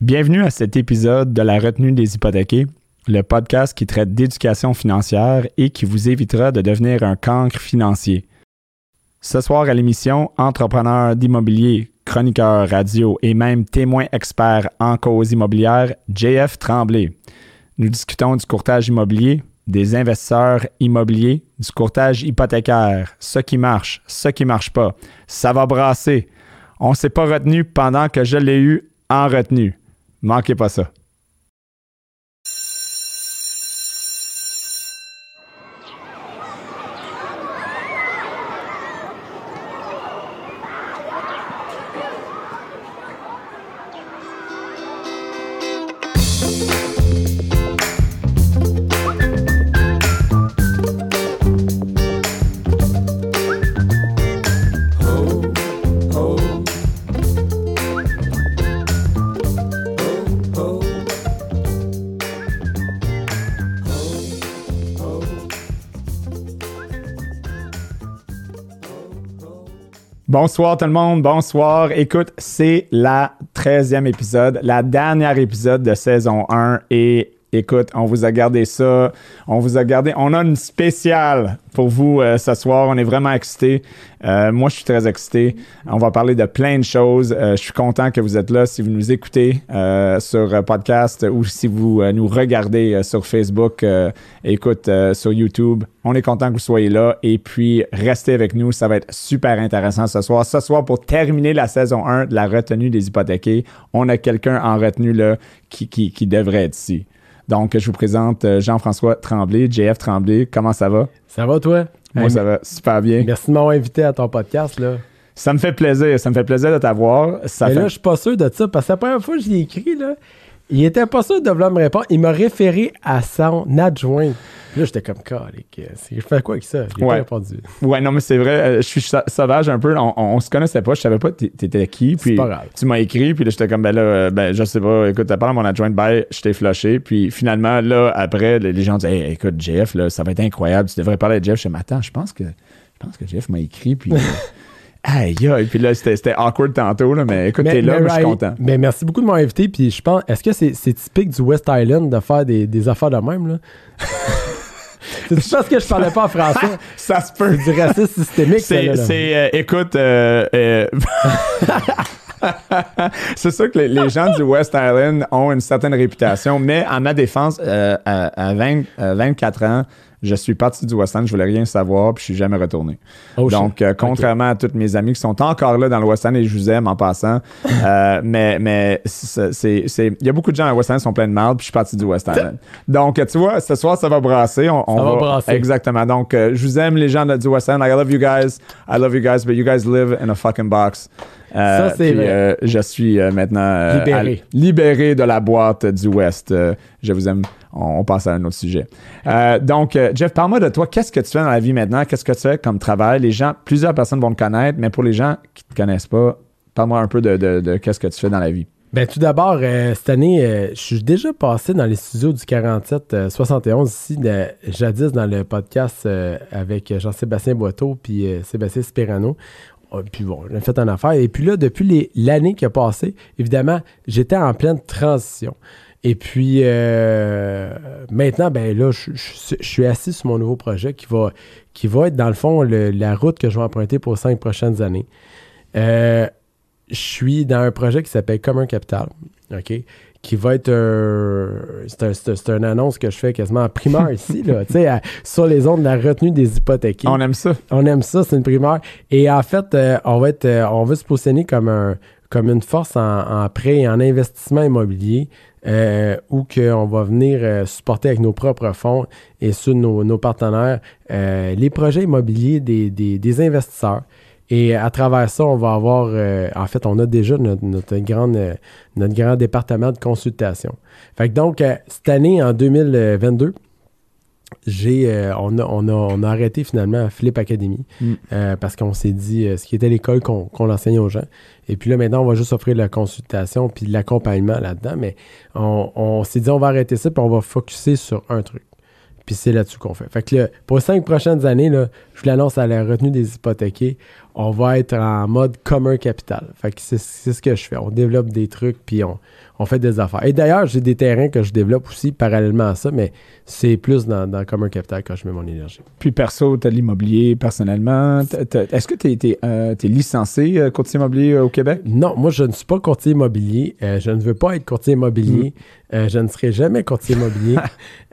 Bienvenue à cet épisode de la retenue des hypothéqués, le podcast qui traite d'éducation financière et qui vous évitera de devenir un cancre financier. Ce soir à l'émission, entrepreneur d'immobilier, chroniqueur radio et même témoin expert en cause immobilière, JF Tremblay. Nous discutons du courtage immobilier, des investisseurs immobiliers, du courtage hypothécaire, ce qui marche, ce qui marche pas. Ça va brasser. On s'est pas retenu pendant que je l'ai eu en retenue. Manquez pas ça. Bonsoir tout le monde, bonsoir. Écoute, c'est la 13e épisode, la dernière épisode de saison 1 et écoute, on vous a gardé ça, on vous a gardé, on a une spéciale pour vous euh, ce soir, on est vraiment excités. Euh, moi, je suis très excité. On va parler de plein de choses. Euh, je suis content que vous êtes là. Si vous nous écoutez sur podcast ou si vous nous regardez sur Facebook, écoute, sur YouTube, on est content que vous soyez là. Et puis, restez avec nous. Ça va être super intéressant ce soir. Ce soir, pour terminer la saison 1 de la retenue des hypothéqués, on a quelqu'un en retenue là qui, devrait être ici. Donc, je vous présente Jean-François Tremblay, JF Tremblay. Comment ça va? Ça va, toi? Moi, ça va super bien. Merci de m'avoir invité à ton podcast, là. Ça me fait plaisir. Ça me fait plaisir de t'avoir. Mais là, je suis pas sûr de ça, parce que la première fois que je l'ai écrit, là, il était pas sûr de vouloir me répondre. Il m'a référé à son adjoint. Là, j'étais comme, calique, je fais quoi avec ça? Il ouais. pas répondu. Ouais, non, mais c'est vrai, euh, je suis sauvage un peu. On, on, se connaissait pas, je savais pas t'étais qui. Puis pas grave. tu m'as écrit, puis là, j'étais comme, ben là, euh, ben, je sais pas, écoute, t'as parlé à mon adjoint, bye, je t'ai flushé. Puis finalement, là, après, les gens disaient, hey, écoute, Jeff, là, ça va être incroyable, tu devrais parler à Jeff. Je dis, attends, je pense que, je pense que Jeff m'a écrit, puis. Aïe, aïe, puis là, c'était awkward tantôt, là, mais écoute, t'es là, mais je suis content. Mais merci beaucoup de m'avoir invité, puis je pense, est-ce que c'est typique du West Island de faire des, des affaires de même, là? C'est parce que je parlais pas en français. ça se peut. C'est du racisme systémique. C'est, euh, écoute, euh, euh, c'est sûr que les, gens du West Island ont une certaine réputation, mais à ma défense, à, à 20, 24 ans, je suis parti du West End, je voulais rien savoir, puis je suis jamais retourné. Oh, Donc, euh, contrairement à tous mes amis qui sont encore là dans le West End et je vous aime en passant, euh, mais mais c'est il y a beaucoup de gens à West End qui sont pleins de mal, puis je suis parti du West End. Donc, tu vois, ce soir ça va brasser, on, ça va, brasser. exactement. Donc, euh, je vous aime les gens du West End. I love you guys, I love you guys, but you guys live in a fucking box. ça, c'est euh, je suis maintenant libéré. libéré de la boîte du West. je vous aime on, passe à un autre sujet. Euh, donc, euh, Jeff, parle-moi de toi. Qu'est-ce que tu fais dans la vie maintenant? Qu'est-ce que tu fais comme travail? Les gens, plusieurs personnes vont te connaître, mais pour les gens qui ne te connaissent pas, parle-moi un peu de, qu'est-ce que tu fais dans la vie. Ben, tout d'abord, euh, cette année, je suis déjà passé dans les studios du 47-71 ici, jadis dans le podcast avec Jean-Sébastien Boiteau puis Sébastien Spirano. Oh, puis bon, j'ai fait un affaire. Et puis là, depuis l'année qui a passé, évidemment, j'étais en pleine transition. Et puis euh, maintenant, ben là, je, suis assis sur mon nouveau projet qui va, qui va être dans le fond la route que je vais emprunter pour cinq prochaines années. Euh, je suis dans un projet qui s'appelle Common Capital, OK? Qui va être C'est un, une annonce que je fais quasiment en primaire ici, là, tu sais, sur les ondes de la retenue des hypothèques. On aime ça. On aime ça, c'est une primaire. Et en fait, euh, on va être, on veut se positionner comme un, comme une force en, en prêt et en investissement immobilier euh, ou qu'on va venir euh, supporter avec nos propres fonds et sur nos, partenaires euh, les projets immobiliers des, investisseurs. Et à travers ça, on va avoir, en fait, on a déjà notre, notre, grande, notre grand département de consultation. Fait que donc, cette année, en 2022, j'ai, euh, on, a, on, a, arrêté finalement Flip Academy mm. euh, parce qu'on s'est dit euh, ce qui était l'école qu'on, qu'on enseignait aux gens. Et puis là, maintenant, on va juste offrir la consultation puis l'accompagnement là-dedans. Mais on, s'est dit, on va arrêter ça puis on va focuser sur un truc. Puis c'est là-dessus qu'on fait. Fait que pour les cinq prochaines années, là, je vous l'annonce à la retenue des hypothéqués, on va être en mode commun capital. Fait que c'est, ce que je fais. On développe des trucs puis on, on fait des affaires. Et d'ailleurs, j'ai des terrains que je développe aussi parallèlement à ça, mais c'est plus dans, dans commun capital quand je mets mon énergie. Puis perso, tu as l'immobilier personnellement. Est-ce que tu es, euh, licencé euh, courtier immobilier euh, au Québec? Non, moi je ne suis pas courtier immobilier. je ne veux pas être courtier immobilier. Mm. je ne serai jamais courtier immobilier.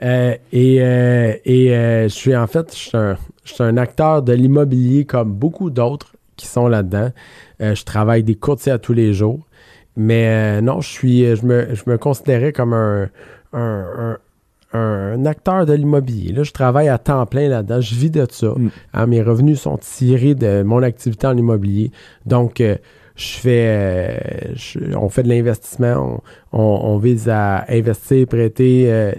et et je suis en fait, je suis un, je suis un acteur de l'immobilier comme beaucoup d'autres qui sont là-dedans. je travaille des courtiers à tous les jours. Mais non, je suis je me, je me considérais comme un, un, un, acteur de l'immobilier. Là, je travaille à temps plein là-dedans. Je vis de ça. Mm. Hein, mes revenus sont tirés de mon activité en immobilier. Donc, euh, je fais, euh, on fait de l'investissement, on, vise à investir, prêter, euh,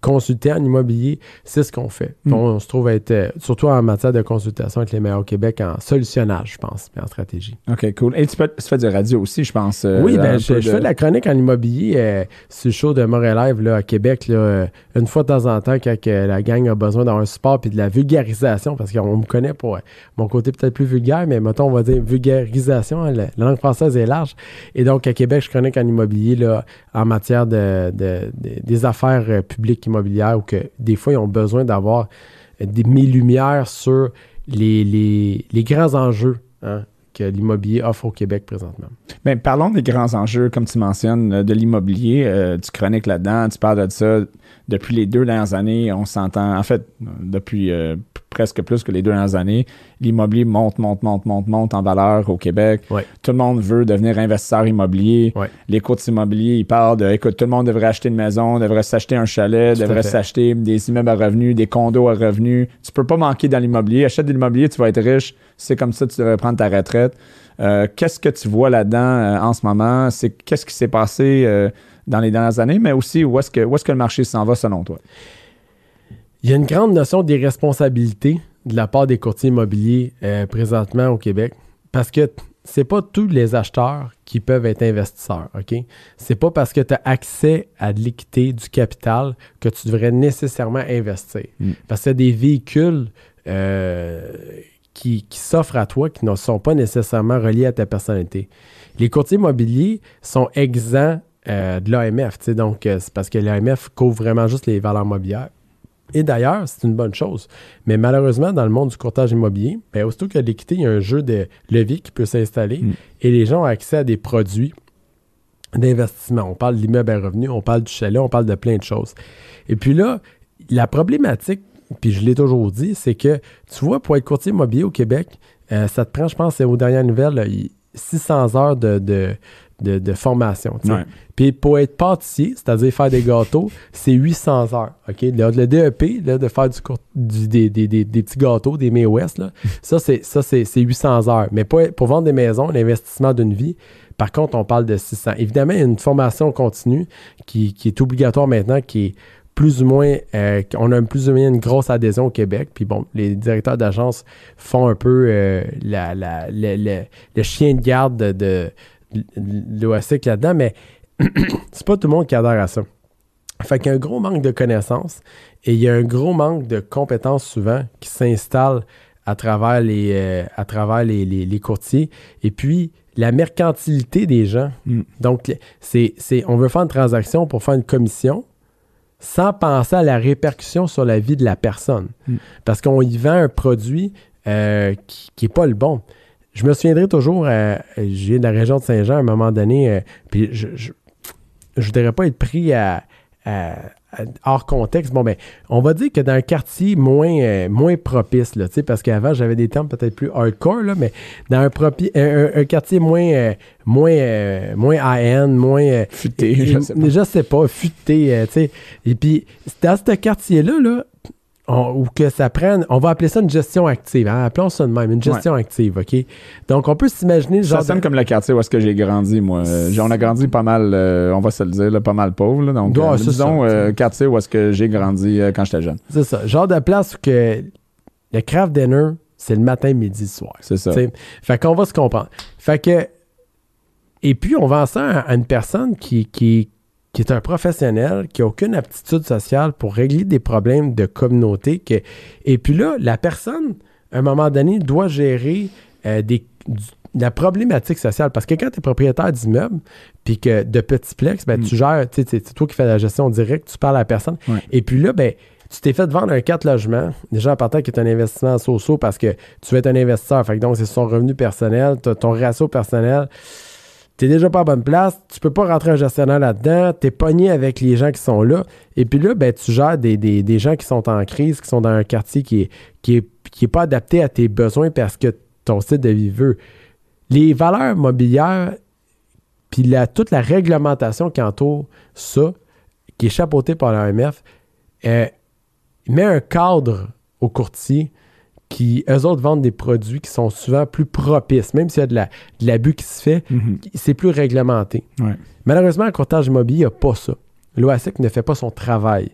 consulter en immobilier. C'est ce qu'on fait. Mm. On, se trouve être, euh, surtout en matière de consultation avec les meilleurs au Québec, en solutionnage, je pense, et en stratégie. OK, cool. Et tu, fais du radio aussi, je pense. oui, ben, je, fais de la chronique en immobilier sur le show de Montréal là, à Québec, là, une fois de temps en temps, quand la gang a besoin d'avoir un support et de la vulgarisation, parce qu'on me connaît pour mon côté peut-être plus vulgaire, mais mettons, on va dire vulgarisation, hein, la, la langue française est large. Et donc, à Québec, je chronique en immobilier, là, en matière de, des affaires euh, publiques immobilières où que des fois, ils ont besoin d'avoir des, mes lumières sur les, les, grands enjeux hein, que l'immobilier offre au Québec présentement. Bien, parlons des grands enjeux, comme tu mentionnes, euh, de l'immobilier. Euh, tu chroniques là-dedans, tu parles de ça depuis les deux dernières années. On s'entend, en fait, depuis presque plus que les deux dernières années. L'immobilier monte, monte, monte, monte, monte en valeur au Québec. Tout le monde veut devenir investisseur immobilier. Les courts immobiliers, ils parlent de, écoute, tout le monde devrait acheter une maison, devrait s'acheter un chalet, devrait s'acheter des immeubles à revenus, des condos à revenus. Tu peux pas manquer dans l'immobilier. Achète de l'immobilier, tu vas être riche. C'est comme ça que tu devrais prendre ta retraite. Euh, qu'est-ce que tu vois là-dedans euh, en ce moment? C'est qu'est-ce qui s'est passé euh, dans les dernières années, mais aussi où est-ce que, où est-ce que le marché s'en va selon toi? Il y a une grande notion d'irresponsabilité de la part des courtiers immobiliers euh, présentement au Québec parce que c'est pas tous les acheteurs qui peuvent être investisseurs, OK? C'est pas parce que tu as accès à de l'équité, du capital, que tu devrais nécessairement investir. Mm. Parce qu'il y a des véhicules euh, qui, s'offrent à toi qui ne sont pas nécessairement reliés à ta personnalité. Les courtiers immobiliers sont exempts euh, de l'AMF, donc c'est parce que l'AMF couvre vraiment juste les valeurs mobilières. Et d'ailleurs, c'est une bonne chose. Mais malheureusement, dans le monde du courtage immobilier, ben, aussitôt qu'il y a l'équité, il y a un jeu de levier qui peut s'installer mm. et les gens ont accès à des produits d'investissement. On parle de l'immeuble à revenu, on parle du chalet, on parle de plein de choses. Et puis là, la problématique, puis je l'ai toujours dit, c'est que, tu vois, pour être courtier immobilier au Québec, euh, ça te prend, je pense, aux dernières nouvelles, 600 heures de de, formation. Puis pour être pâtissier, c'est-à-dire faire des gâteaux, c'est 800 heures. OK? Le, DEP, là, de faire du, des, petits gâteaux, des May West, là, ça, c'est, ça c'est, 800 heures. Mais pour, pour vendre des maisons, l'investissement d'une vie, par contre, on parle de 600. Évidemment, il y a une formation continue qui, est obligatoire maintenant, qui est plus ou moins, euh, on a plus ou moins une grosse adhésion au Québec. Puis bon, les directeurs d'agence font un peu euh, la, le chien de garde de l'OASIC là-dedans, mais c'est pas tout le monde qui adhère à ça. Fait qu'il y a un gros manque de connaissances et il y a un gros manque de compétences souvent qui s'installent à travers les, euh, à travers les, courtiers. Et puis, la mercantilité des gens. Mm. Donc, c'est, on veut faire une transaction pour faire une commission sans penser à la répercussion sur la vie de la personne. Mm. Parce qu'on y vend un produit euh, qui n'est pas le bon je me souviendrai toujours, euh, j'ai de la région de Saint-Jean à un moment donné, euh, puis je, je, voudrais pas être pris à, hors contexte. Bon, ben, on va dire que dans un quartier moins, euh, moins propice, là, parce qu'avant, j'avais des termes peut-être plus hardcore, là, mais dans un, un, quartier moins, moins, moins high-end, moins. futé, je sais pas. Je sais pas, futé, tu sais. Et puis, dans ce quartier-là, là, ou que ça prenne, on va appeler ça une gestion active. Hein? Appelons ça de même, une gestion active, OK? Donc, on peut s'imaginer... Ça sonne comme le quartier où est-ce que j'ai grandi, moi. on a grandi pas mal, euh, on va se le dire, pas mal pauvre. Donc, euh, disons, euh, quartier où est-ce que j'ai grandi quand j'étais jeune. C'est ça. Genre de place où que le craft dinner, c'est le matin, midi, soir. C'est ça. Fait qu'on va se comprendre. Fait que... Et puis, on vend ça à, une personne qui, qui, qui est un professionnel, qui n'a aucune aptitude sociale pour régler des problèmes de communauté. et puis là, la personne, à un moment donné, doit gérer euh, des, la problématique sociale. Parce que quand tu es propriétaire d'immeuble, puis que de petits plex, ben, tu gères, tu sais, c'est toi qui fais la gestion directe, tu parles à la personne. Ouais. Et puis là, ben, tu t'es fait vendre un 4 logements, déjà en partant qui est un investissement en so parce que tu veux être un investisseur. Fait que donc, c'est son revenu personnel, ton ratio personnel. T'es déjà pas à bonne place, tu peux pas rentrer un gestionnaire là-dedans, t'es pogné avec les gens qui sont là. Et puis là, ben, tu gères des, des- des gens qui sont en crise, qui sont dans un quartier qui est, qui pas adapté à tes besoins parce que ton style de vie veut. Les valeurs mobilières, puis la, toute la réglementation qui entoure ça, qui est chapeautée par l'AMF, euh, met un cadre aux courtiers qui, eux autres, vendent des produits qui sont souvent plus propices. Même s'il y a de la- de l'abus qui se fait, Mhm. c'est plus réglementé. Ouais. Malheureusement, le courtage immobilier n'a pas ça. L'OASIC ne fait pas son travail.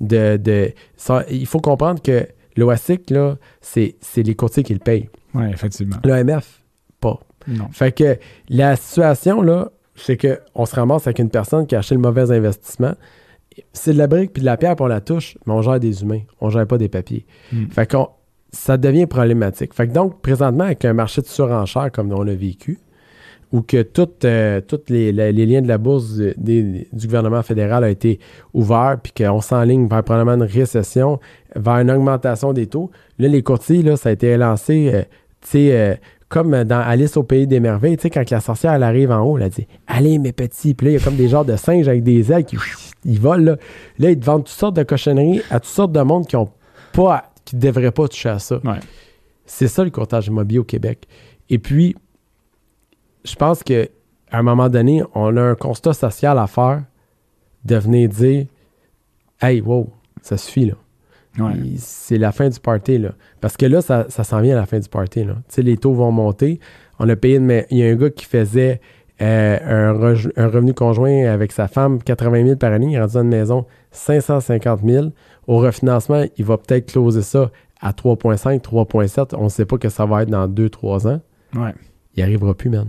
De, de- ça- il faut comprendre que l'OASIC, là, c'est c'est les courtiers qui le payent. Ouais, effectivement. L'OMF, pas. Non. Fait que la situation, là, c'est qu'on se ramasse avec une personne qui a acheté le mauvais investissement. C'est de la brique puis de la pierre pour la touche, mais on gère des humains. On gère pas des papiers. Mm. Fait qu'on ça devient problématique. Fait que donc, présentement, avec un marché de surenchère comme on l'a vécu, où que toutes euh, les, les liens de la bourse du, gouvernement fédéral a été ouvert, puis qu'on s'enligne vers probablement une récession, vers une augmentation des taux. Là, les courtiers, là, ça a été lancé, euh, tu sais, euh, comme dans Alice au Pays des Merveilles, tu sais, quand la sorcière, elle arrive en haut, elle dit « Allez, mes petits! » Puis là, il y a comme des genres de singes avec des ailes qui ils volent, là. Là, ils te vendent toutes sortes de cochonneries à toutes sortes de monde qui ont pas, qui devraient pas toucher à ça. Ouais. C'est ça le courtage immobilier au Québec. Et puis, je pense que à un moment donné, on a un constat social à faire de venir dire Hey, wow, ça suffit là. Ouais. C'est la fin du party là. Parce que là, ça, ça s'en vient à la fin du party là. Tu sais, les taux vont monter. On a payé, mais il y a un gars qui faisait euh, un, revenu conjoint avec sa femme, 80 000 par année. Il est rendu une maison 550 000. Au refinancement, il va peut-être closer ça à 3,5, 3,7. On ne sait pas que ça va être dans 2-3 ans. Ouais. Il arrivera plus, man.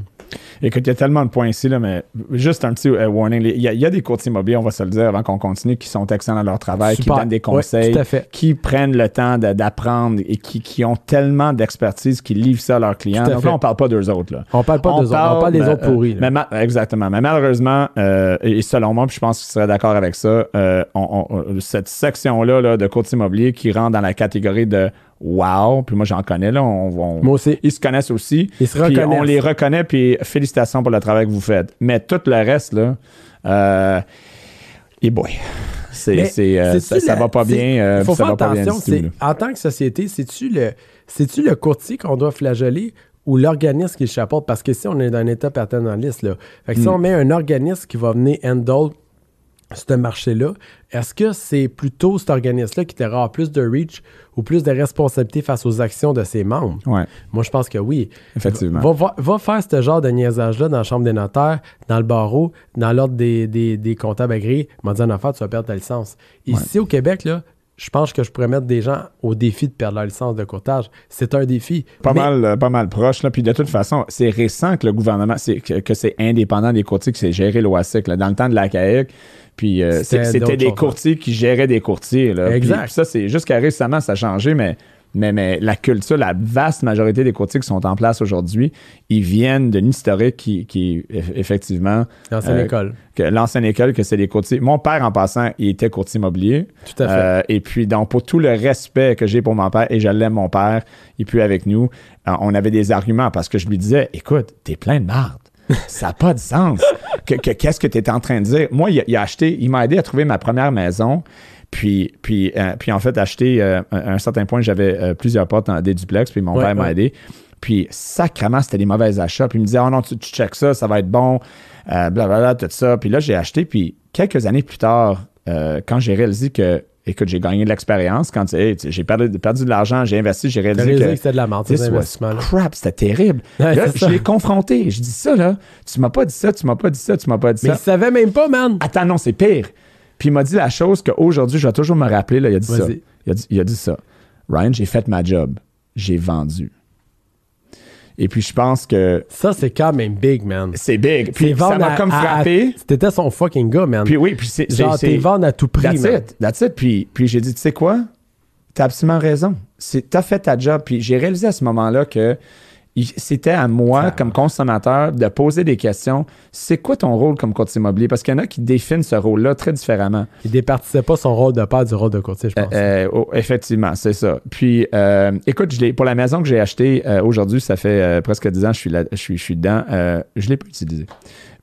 Écoute, il y a tellement de points ici, là, mais juste un petit euh, warning. Il y, a- il y a des courtiers immobiliers, on va se le dire avant qu'on continue, qui sont excellents dans leur travail, Super. qui donnent des conseils, fait. qui prennent le temps d'apprendre et qui, qui ont tellement d'expertise qu'ils livrent ça à leurs clients. À Donc fait. là, on parle pas d'eux autres. Là. On parle pas d'eux autres, on parle des autres pourris. mais ma- exactement. Mais malheureusement, euh, et selon moi, puis je pense que tu serais d'accord avec ça, euh, on- on- cette section-là là, de courtier immobilier qui rentre dans la catégorie de wow, puis moi j'en connais, là, on, on- Moi aussi. ils se connaissent aussi. Ils se Puis reconnaissent. on les reconnaît, puis félicitations pour le travail que vous faites. Mais tout le reste, là, euh, et boy, c'est, euh, ça, ça le- va pas bien. euh, Il faut faire attention. tout, en tant que société, c'est-tu le, c'est-tu le courtier qu'on doit flageller ou l'organisme qui le chapeaute? Parce que si on est dans un état paternaliste, là, fait que si Mm. on met un organisme qui va venir handle ce marché-là, est-ce que c'est plutôt cet organisme-là qui aura plus de reach ou plus de responsabilité face aux actions de ses membres? Ouais, Moi, je pense que oui. effectivement. Va, va- va faire ce genre de niaisage-là dans la chambre des notaires, dans le barreau, dans l'ordre des, des, des comptables agréés. M'a dit en affaire, tu vas perdre ta licence. Ici, au Québec, là, je pense que je pourrais mettre des gens au défi de perdre leur licence de courtage. C'est un défi. Pas Mais- mal, euh, pas mal proche. Là. Puis de toute façon, c'est récent que le gouvernement, c'est, que, que c'est indépendant des courtiers qui s'est géré l'OASIC. Dans le temps de la CAEC, puis euh, C'était des courtiers qui géraient des courtiers. Là. Exact. puis ça, c'est jusqu'à récemment, ça a changé, mais, mais, mais la culture, la vaste majorité des courtiers qui sont en place aujourd'hui, ils viennent d'une historique qui, qui eff- effectivement, L'ancienne Euh, école. que l'ancienne école, que c'est des courtiers. Mon père, en passant, il était courtier immobilier. Tout à fait. Euh, et puis, donc, pour tout le respect que j'ai pour mon père, et je l'aime, mon père, il est plus avec nous, on avait des arguments parce que je lui disais, écoute, t'es plein de marde. Ça n'a pas de sens. Que- que- Qu'est-ce que tu es en train de dire? Moi, il a, il a acheté, il m'a aidé à trouver ma première maison. Puis, puis, euh, puis en fait, acheté, euh, à un certain point, j'avais euh, plusieurs portes en des duplex, puis mon Ouais, père m'a aidé. Puis, sacrément, c'était des mauvais achats. Puis, il me disait, oh non, tu, tu ça, ça va être bon, blablabla, tout ça. Puis là, j'ai acheté. Puis, quelques années plus tard, quand j'ai réalisé que, écoute, j'ai gagné de l'expérience, quand hey, j'ai perdu, perdu de l'argent, j'ai investi, j'ai réalisé réalisé que. que c'était de la merde, crap, c'était terrible. Ouais, là, je l'ai confronté. Je dis ça, là. Tu m'as pas dit ça, tu m'as pas dit ça, tu m'as pas dit Mais ça. il savait même pas, man. Attends, non, c'est pire. Puis il m'a dit la chose qu'aujourd'hui, je vais toujours me rappeler. Là, il a dit ça. Vas-y. Il a dit, il a dit ça. Ryan, j'ai fait ma job. J'ai vendu. Et puis je pense que Ça, c'est quand même big, man. c'est big. Puis ça m'a comme frappé. C'était son fucking gars, man. Puis oui, puis c'est. Genre, t'es vendre à tout prix, That's man. it. That's it. Puis, puis j'ai dit, tu sais quoi? T'as absolument raison. T'as fait ta job. Puis j'ai réalisé à ce moment-là que c'était à moi, Ça- comme consommateur, de poser des questions. C'est quoi ton rôle comme courtier immobilier? Parce qu'il y en a qui définissent ce rôle-là très différemment. Il départissait pas son rôle de père du rôle de courtier, je pense. Euh, oh, effectivement, c'est ça. Puis, euh, écoute, je pour la maison que j'ai achetée euh, aujourd'hui, ça fait euh, presque 10 ans que je suis, là, je suis, je suis dedans, euh, je ne l'ai pas utilisé.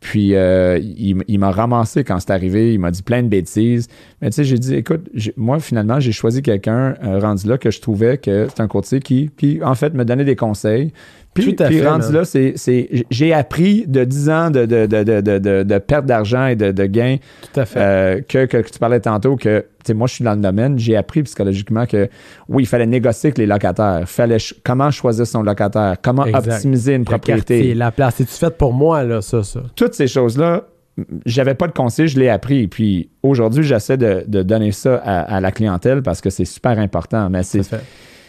Puis, euh, il, il m'a ramassé quand c'est arrivé, il m'a dit plein de bêtises. Mais tu sais, j'ai dit, écoute, moi, finalement, j'ai choisi quelqu'un euh, rendu là que je trouvais que c'est un courtier qui, qui, en fait, me donnait des conseils. Puis, Tout à puis fait, rendu là, c'est, c'est- j'ai appris de 10 ans de, de, de, de, perte d'argent et de, gains Tout à fait. euh, que, que, que tu parlais tantôt, que tu sais, moi je suis dans le domaine, j'ai appris psychologiquement que oui, il fallait négocier avec les locataires, fallait ch- comment choisir son locataire, comment Exact. optimiser une Le propriété. quartier, la place? C'est-tu fait pour moi, là, ça, ça? Toutes ces choses-là, j'avais pas de conseil, je l'ai appris. Puis aujourd'hui, j'essaie de, de donner ça à, à la clientèle parce que c'est super important. Mais c'est,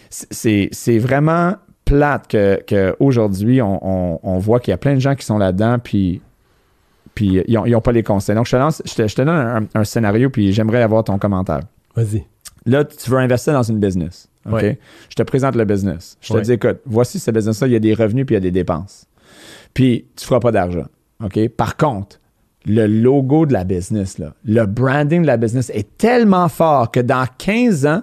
c'est, c'est vraiment plate que, que aujourd'hui on, on- on voit qu'il y a plein de gens qui sont là-dedans, puis, puis ils n'ont pas les conseils. Donc, je te, lance, je te, je te donne un, un scénario, puis j'aimerais avoir ton commentaire. Vas-y. Là, tu veux investir dans une business. OK? Ouais. Je te présente le business. Je te Ouais. dis, écoute, voici ce business-là, il y a des revenus puis il y a des dépenses. Puis, tu ne feras pas d'argent. OK? Par contre, le logo de la business, là, le branding de la business est tellement fort que dans 15 ans,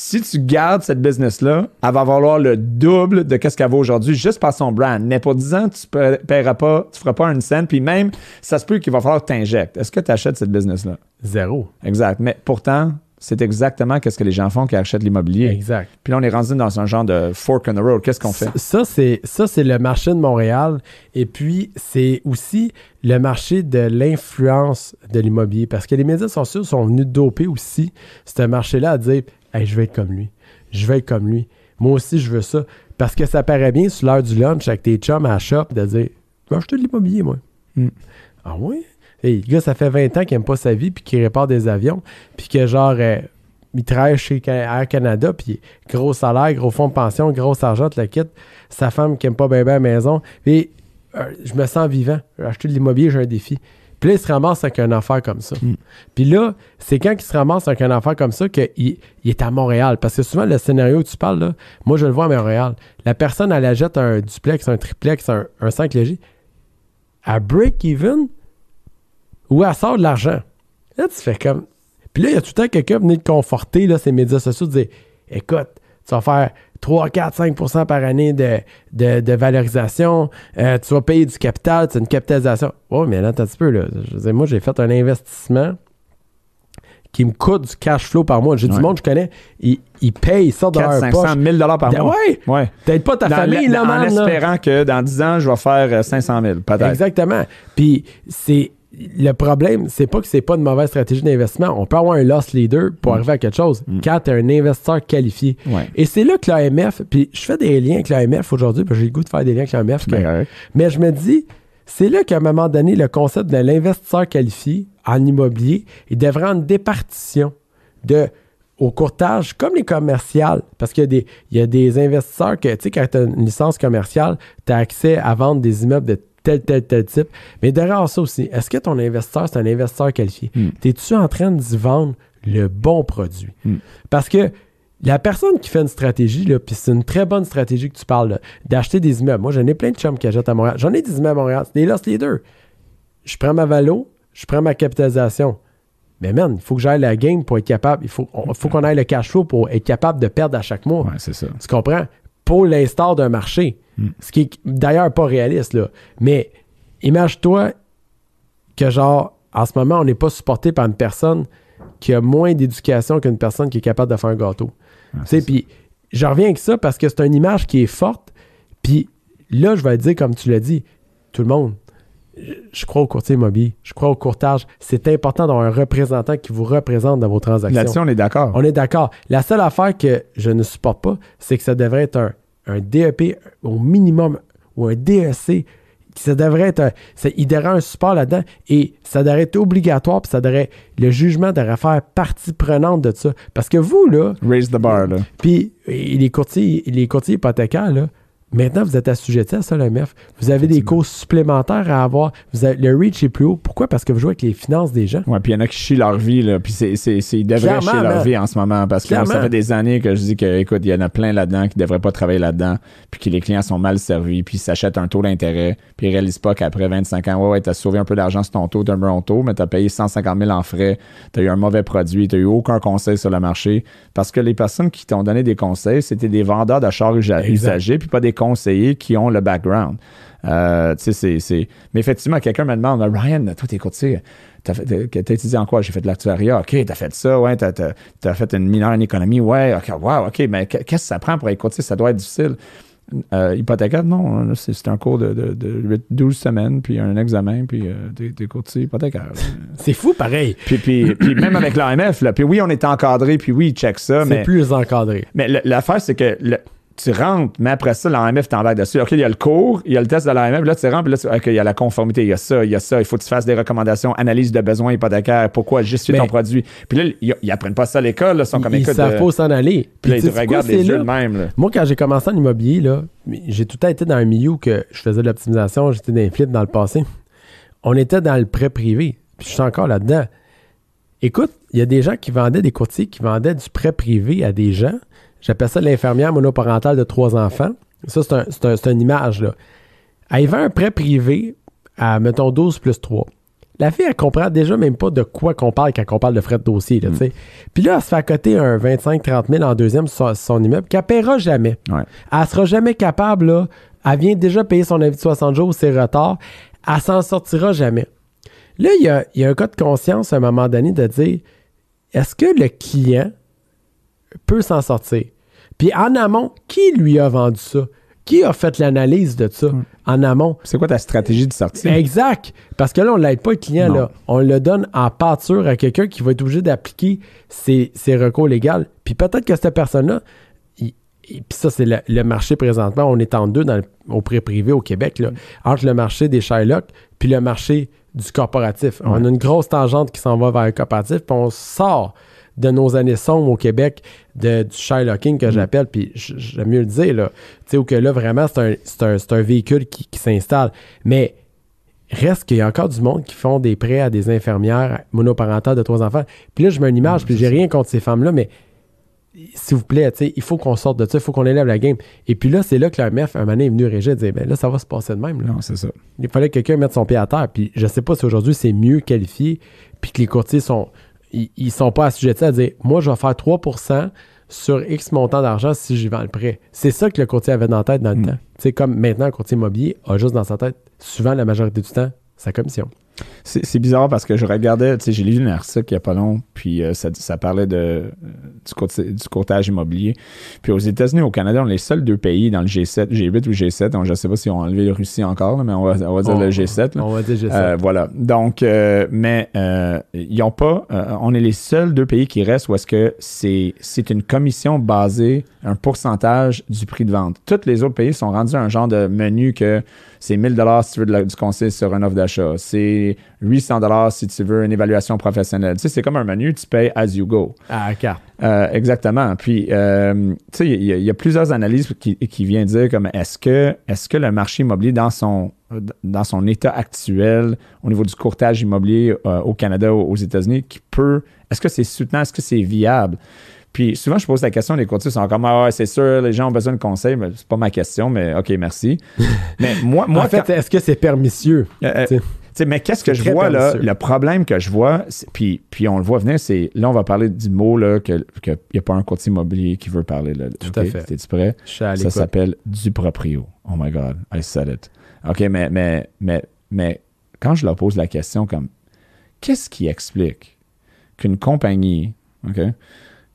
si tu gardes cette business-là, elle va valoir le double de ce qu'elle vaut aujourd'hui juste par son brand. Mais pour 10 ans, tu ne paieras pas, tu feras pas une scène, puis même, ça se peut qu'il va falloir que tu injectes. Est-ce que tu achètes cette business-là? Zéro. Exact. Mais pourtant, c'est exactement ce que les gens font qui achètent l'immobilier. Exact. Puis là, on est rendu dans un genre de fork in the road. Qu'est-ce qu'on fait? Ça, c'est, ça, c'est le marché de Montréal. Et puis, c'est aussi le marché de l'influence de l'immobilier. Parce que les médias sociaux sont venus doper aussi ce marché-là à dire Hey, je vais être comme lui. Je vais être comme lui. Moi aussi, je veux ça. Parce que ça paraît bien sur l'heure du lunch avec tes chums à la shop de dire Je vais acheter de l'immobilier, moi. Mm. Ah oui? Hey, le gars, ça fait 20 ans qu'il n'aime pas sa vie puis qu'il répare des avions. Puis que genre. euh, il travaille chez Air Canada, puis gros salaire, gros fonds de pension, gros argent, tu la quittes. Sa femme qui aime pas bien bien la maison. Puis euh, je me sens vivant. Acheté de l'immobilier, j'ai un défi. Puis là, il se ramasse avec une affaire comme ça. Mm. Puis là, c'est quand il se ramasse avec une affaire comme ça qu'il il est à Montréal. Parce que souvent, le scénario que tu parles, là, moi, je le vois à Montréal. La personne, elle achète un duplex, un triplex, un, un 5 légers. À break-even ou elle sort de l'argent. Là, tu fais comme. Puis là, il y a tout le temps quelqu'un venu te conforter, là, ces médias sociaux, de dire écoute, tu vas faire 3, 4, 5% par année de, de, de valorisation, euh, tu vas payer du capital, c'est une capitalisation. Oh, mais là, attends un petit peu, là. Je veux dire, moi, j'ai fait un investissement qui me coûte du cash flow par mois. J'ai Ouais. du monde que je connais, ils, ils payent, ils sortent de 400, leur 500 poche. 000 dollars par mois. ouais! Ouais. Peut-être pas ta Dans famille, le- là, en man, là. espérant que dans 10 ans, je vais faire euh, 500 000, peut-être. Exactement. Puis c'est le problème, c'est pas que c'est pas une mauvaise stratégie d'investissement. On peut avoir un loss leader pour arriver à quelque chose quand tu es un investisseur qualifié. Mm. Ouais. Et c'est là que l'AMF, puis je fais des liens avec l'AMF aujourd'hui, parce que j'ai le goût de faire des liens avec l'AMF. Ben, mais je me dis, c'est là qu'à un moment donné, le concept de l'investisseur qualifié en immobilier, il devrait avoir une départition de au courtage, comme les commerciales, parce qu'il y a des, il y a des investisseurs que, tu sais, quand tu as une licence commerciale, tu as accès à vendre des immeubles de tel, tel, tel type. Mais derrière ça aussi, est-ce que ton investisseur, c'est un investisseur qualifié? Mm. Es-tu en train d'y vendre le bon produit? Mm. Parce que la personne qui fait une stratégie, là, puis c'est une très bonne stratégie que tu parles, d'acheter des immeubles. Moi, j'en ai plein de chums qui achètent à Montréal. J'en ai des immeubles à Montréal. C'est des loss leaders. Je prends ma valo, je prends ma capitalisation. Mais man, il faut que j'aille la game pour être capable. Il faut, on- faut qu'on aille le cash flow pour être capable de perdre à chaque mois. Ouais, c'est ça. Tu comprends? Pour l'instar d'un marché. Mm. Ce qui est d'ailleurs pas réaliste, là. Mais imagine-toi que, genre, en ce moment, on n'est pas supporté par une personne qui a moins d'éducation qu'une personne qui est capable de faire un gâteau. Ouais, Tu sais, puis je reviens avec ça parce que c'est une image qui est forte. Puis là, je vais te dire, comme tu l'as dit, tout le monde, je- crois au courtier immobilier, je crois au courtage. C'est important d'avoir un représentant qui vous représente dans vos transactions. Là-dessus, on est d'accord. On est d'accord. La seule affaire que je ne supporte pas, c'est que ça devrait être un, un DEP au minimum ou un DEC. Ça devrait être un- ça- il devrait avoir un support là-dedans et ça devrait être obligatoire puis ça devrait le jugement devrait faire partie prenante de ça parce que vous là Raise the bar, là. puis les courtiers les courtiers hypothécaires là Maintenant, vous êtes assujetti à ça, l'AMF. Vous avez des cours supplémentaires à avoir. Vous avez, le reach est plus haut. Pourquoi? Parce que vous jouez avec les finances des gens. Ouais, puis il y en a qui chient leur vie, là. Puis c'est, c'est, c'est- ils devraient Clairement, chier leur man. vie en ce moment. Parce que Clairement. ça fait des années que je dis que, écoute, il y en a plein là-dedans qui devraient pas travailler là-dedans. Puis que les clients sont mal servis. Puis ils s'achètent un taux d'intérêt. Puis ils réalisent pas qu'après 25 ans, ouais, ouais, t'as sauvé un peu d'argent sur ton taux, t'as un bon taux, mais t'as payé 150 000 en frais. T'as eu un mauvais produit. T'as eu aucun conseil sur le marché. Parce que les personnes qui t'ont donné des conseils, c'était des vendeurs de chars usagés, puis pas des conseillers qui ont le background. Euh, c'est, Mais effectivement, quelqu'un me demande, Ryan, toi, t'es courtier. T'as, t'as étudié en quoi? J'ai fait de l'actuariat. OK, t'as fait ça, ouais. T'as, t'as fait une mineure en économie, ouais. OK, wow, OK. Mais qu'est-ce que ça prend pour être courtier? Ça doit être difficile. Euh, hypothécaire, non. là, C'est, un cours de, de, de 8, 12 semaines, puis un examen, puis euh, t'es, t'es courtier hypothécaire. là. C'est fou, pareil. puis, puis, puis même avec l'AMF, là. Puis oui, on est encadré, puis oui, check ça, C'est mais... plus encadré. Mais l'affaire, c'est que le- tu rentres, mais après ça, l'AMF t'embarque dessus. OK, il y a le cours, il y a le test de l'AMF, là, tu rentres, puis là, tu- OK, il y a la conformité, il y a ça, il y a ça, il faut que tu fasses des recommandations, analyse de besoins hypothécaires, pourquoi Mais- ton produit. Puis là, ils, ils apprennent pas ça à l'école, là, ils sont comme Ils savent euh, pas s'en aller. puis là, ils te regardent les yeux de même, là. Moi, quand j'ai commencé en immobilier, là, j'ai tout le temps été dans un milieu que je faisais de l'optimisation, j'étais dans les flips dans le passé. On était dans le prêt privé. Puis je suis encore là-dedans. Écoute, il y a des gens qui vendaient des courtiers qui vendaient du prêt privé à des gens. J'appelle ça l'infirmière monoparentale de trois enfants. Ça, c'est un, c'est un- c'est une image, là. Elle vend un prêt privé à, mettons, 12 plus 3. La fille, elle comprend déjà même pas de quoi qu'on parle quand on parle de frais de dossier, là, sais. Puis là, elle se fait accoter un 25-30 000 en deuxième sur son, son immeuble qu'elle paiera jamais. Ouais. Elle sera jamais capable, là. Elle vient déjà payer son avis de 60 jours, c'est retard. Elle s'en sortira jamais. Là, il y a, il y a un cas de conscience à un moment donné de dire est-ce que le client peut s'en sortir? Puis en amont, qui lui a vendu ça? Qui a fait l'analyse de ça en amont? C'est quoi ta stratégie de sortie? Exact. Parce que là, on ne l'aide pas le client. Non. Là. On le donne en pâture à quelqu'un qui va être obligé d'appliquer ses, ses recours légaux. Puis peut-être que cette personne-là, puis ça, c'est le, le marché présentement. On est en deux dans le- au prix privé au Québec, là, entre le marché des Shylock puis le marché du corporatif. On a une grosse tangente qui s'en va vers le corporatif, puis on sort de nos années sombres au Québec, de, du Shylocking que j'appelle, puis j'aime mieux le dire, là, tu sais, où que là, vraiment, c'est un, c'est un- c'est un véhicule qui, qui s'installe. Mais reste qu'il y a encore du monde qui font des prêts à des infirmières monoparentales de trois enfants. Puis là, je mets une image, puis j'ai rien contre ces femmes-là, mais s'il vous plaît, tu sais, il faut qu'on sorte de ça, il faut qu'on élève la game. Et puis là, c'est là que la MEF, un moment donné, est venu régir et dire, ben là, ça va se passer de même. Là. Non, c'est ça. Il fallait que quelqu'un mette son pied à terre. Puis je sais pas si aujourd'hui c'est mieux qualifié, puis que les courtiers sont, ils, ils sont pas assujettis à dire, moi, je vais faire 3% sur X montant d'argent si j'y vends le prêt. C'est ça que le courtier avait dans la tête dans le temps. Tu sais, comme maintenant, un courtier immobilier a juste dans sa tête, souvent, la majorité du temps, sa commission. C'est bizarre parce que je regardais, tu sais, j'ai lu un article il n'y a pas long, puis euh, ça, ça parlait de, euh, du, courtage immobilier. Puis aux États-Unis, au Canada, on est les seuls deux pays dans le G7, G8 ou G7. Donc, je ne sais pas si on a enlevé la Russie encore, là, mais on va, on va dire On- le G7. là. On va dire G7. Euh, voilà. Donc, euh, mais ils ont pas. on est les seuls deux pays qui restent où est-ce que c'est une commission basée un pourcentage du prix de vente. Tous les autres pays sont rendus à un genre de menu que c'est 1000 dollars si tu veux de la- du conseil sur une offre d'achat. C'est 800 dollars si tu veux une évaluation professionnelle. Tu sais, c'est comme un menu, tu payes as you go. la carte. Euh, exactement. Puis, euh, tu sais, il y, a- il y a plusieurs analyses qui, qui viennent dire comme est-ce que, est-ce que le marché immobilier dans son, dans son état actuel au niveau du courtage immobilier euh, au Canada, aux États-Unis, qui peut, est-ce que c'est soutenant, est-ce que c'est viable? Puis souvent, je pose la question, les courtiers sont comme Ah, ouais, c'est sûr, les gens ont besoin de conseils, mais c'est pas ma question, mais OK, merci. mais moi, moi en fait, quand- est-ce que c'est permissieux? euh, euh, Tu sais. tu sais, mais qu'est-ce que je vois là? Le problème que je vois, puis, puis on le voit venir, c'est là, on va parler du mot là, que qu'il n'y a pas un courtier immobilier qui veut parler. Là. Tout à fait. T'es-tu prêt? Je suis à Ça s'appelle du proprio. Oh my God, I said it. OK, mais, mais, mais, mais quand je leur pose la question comme qu'est-ce qui explique qu'une compagnie, OK,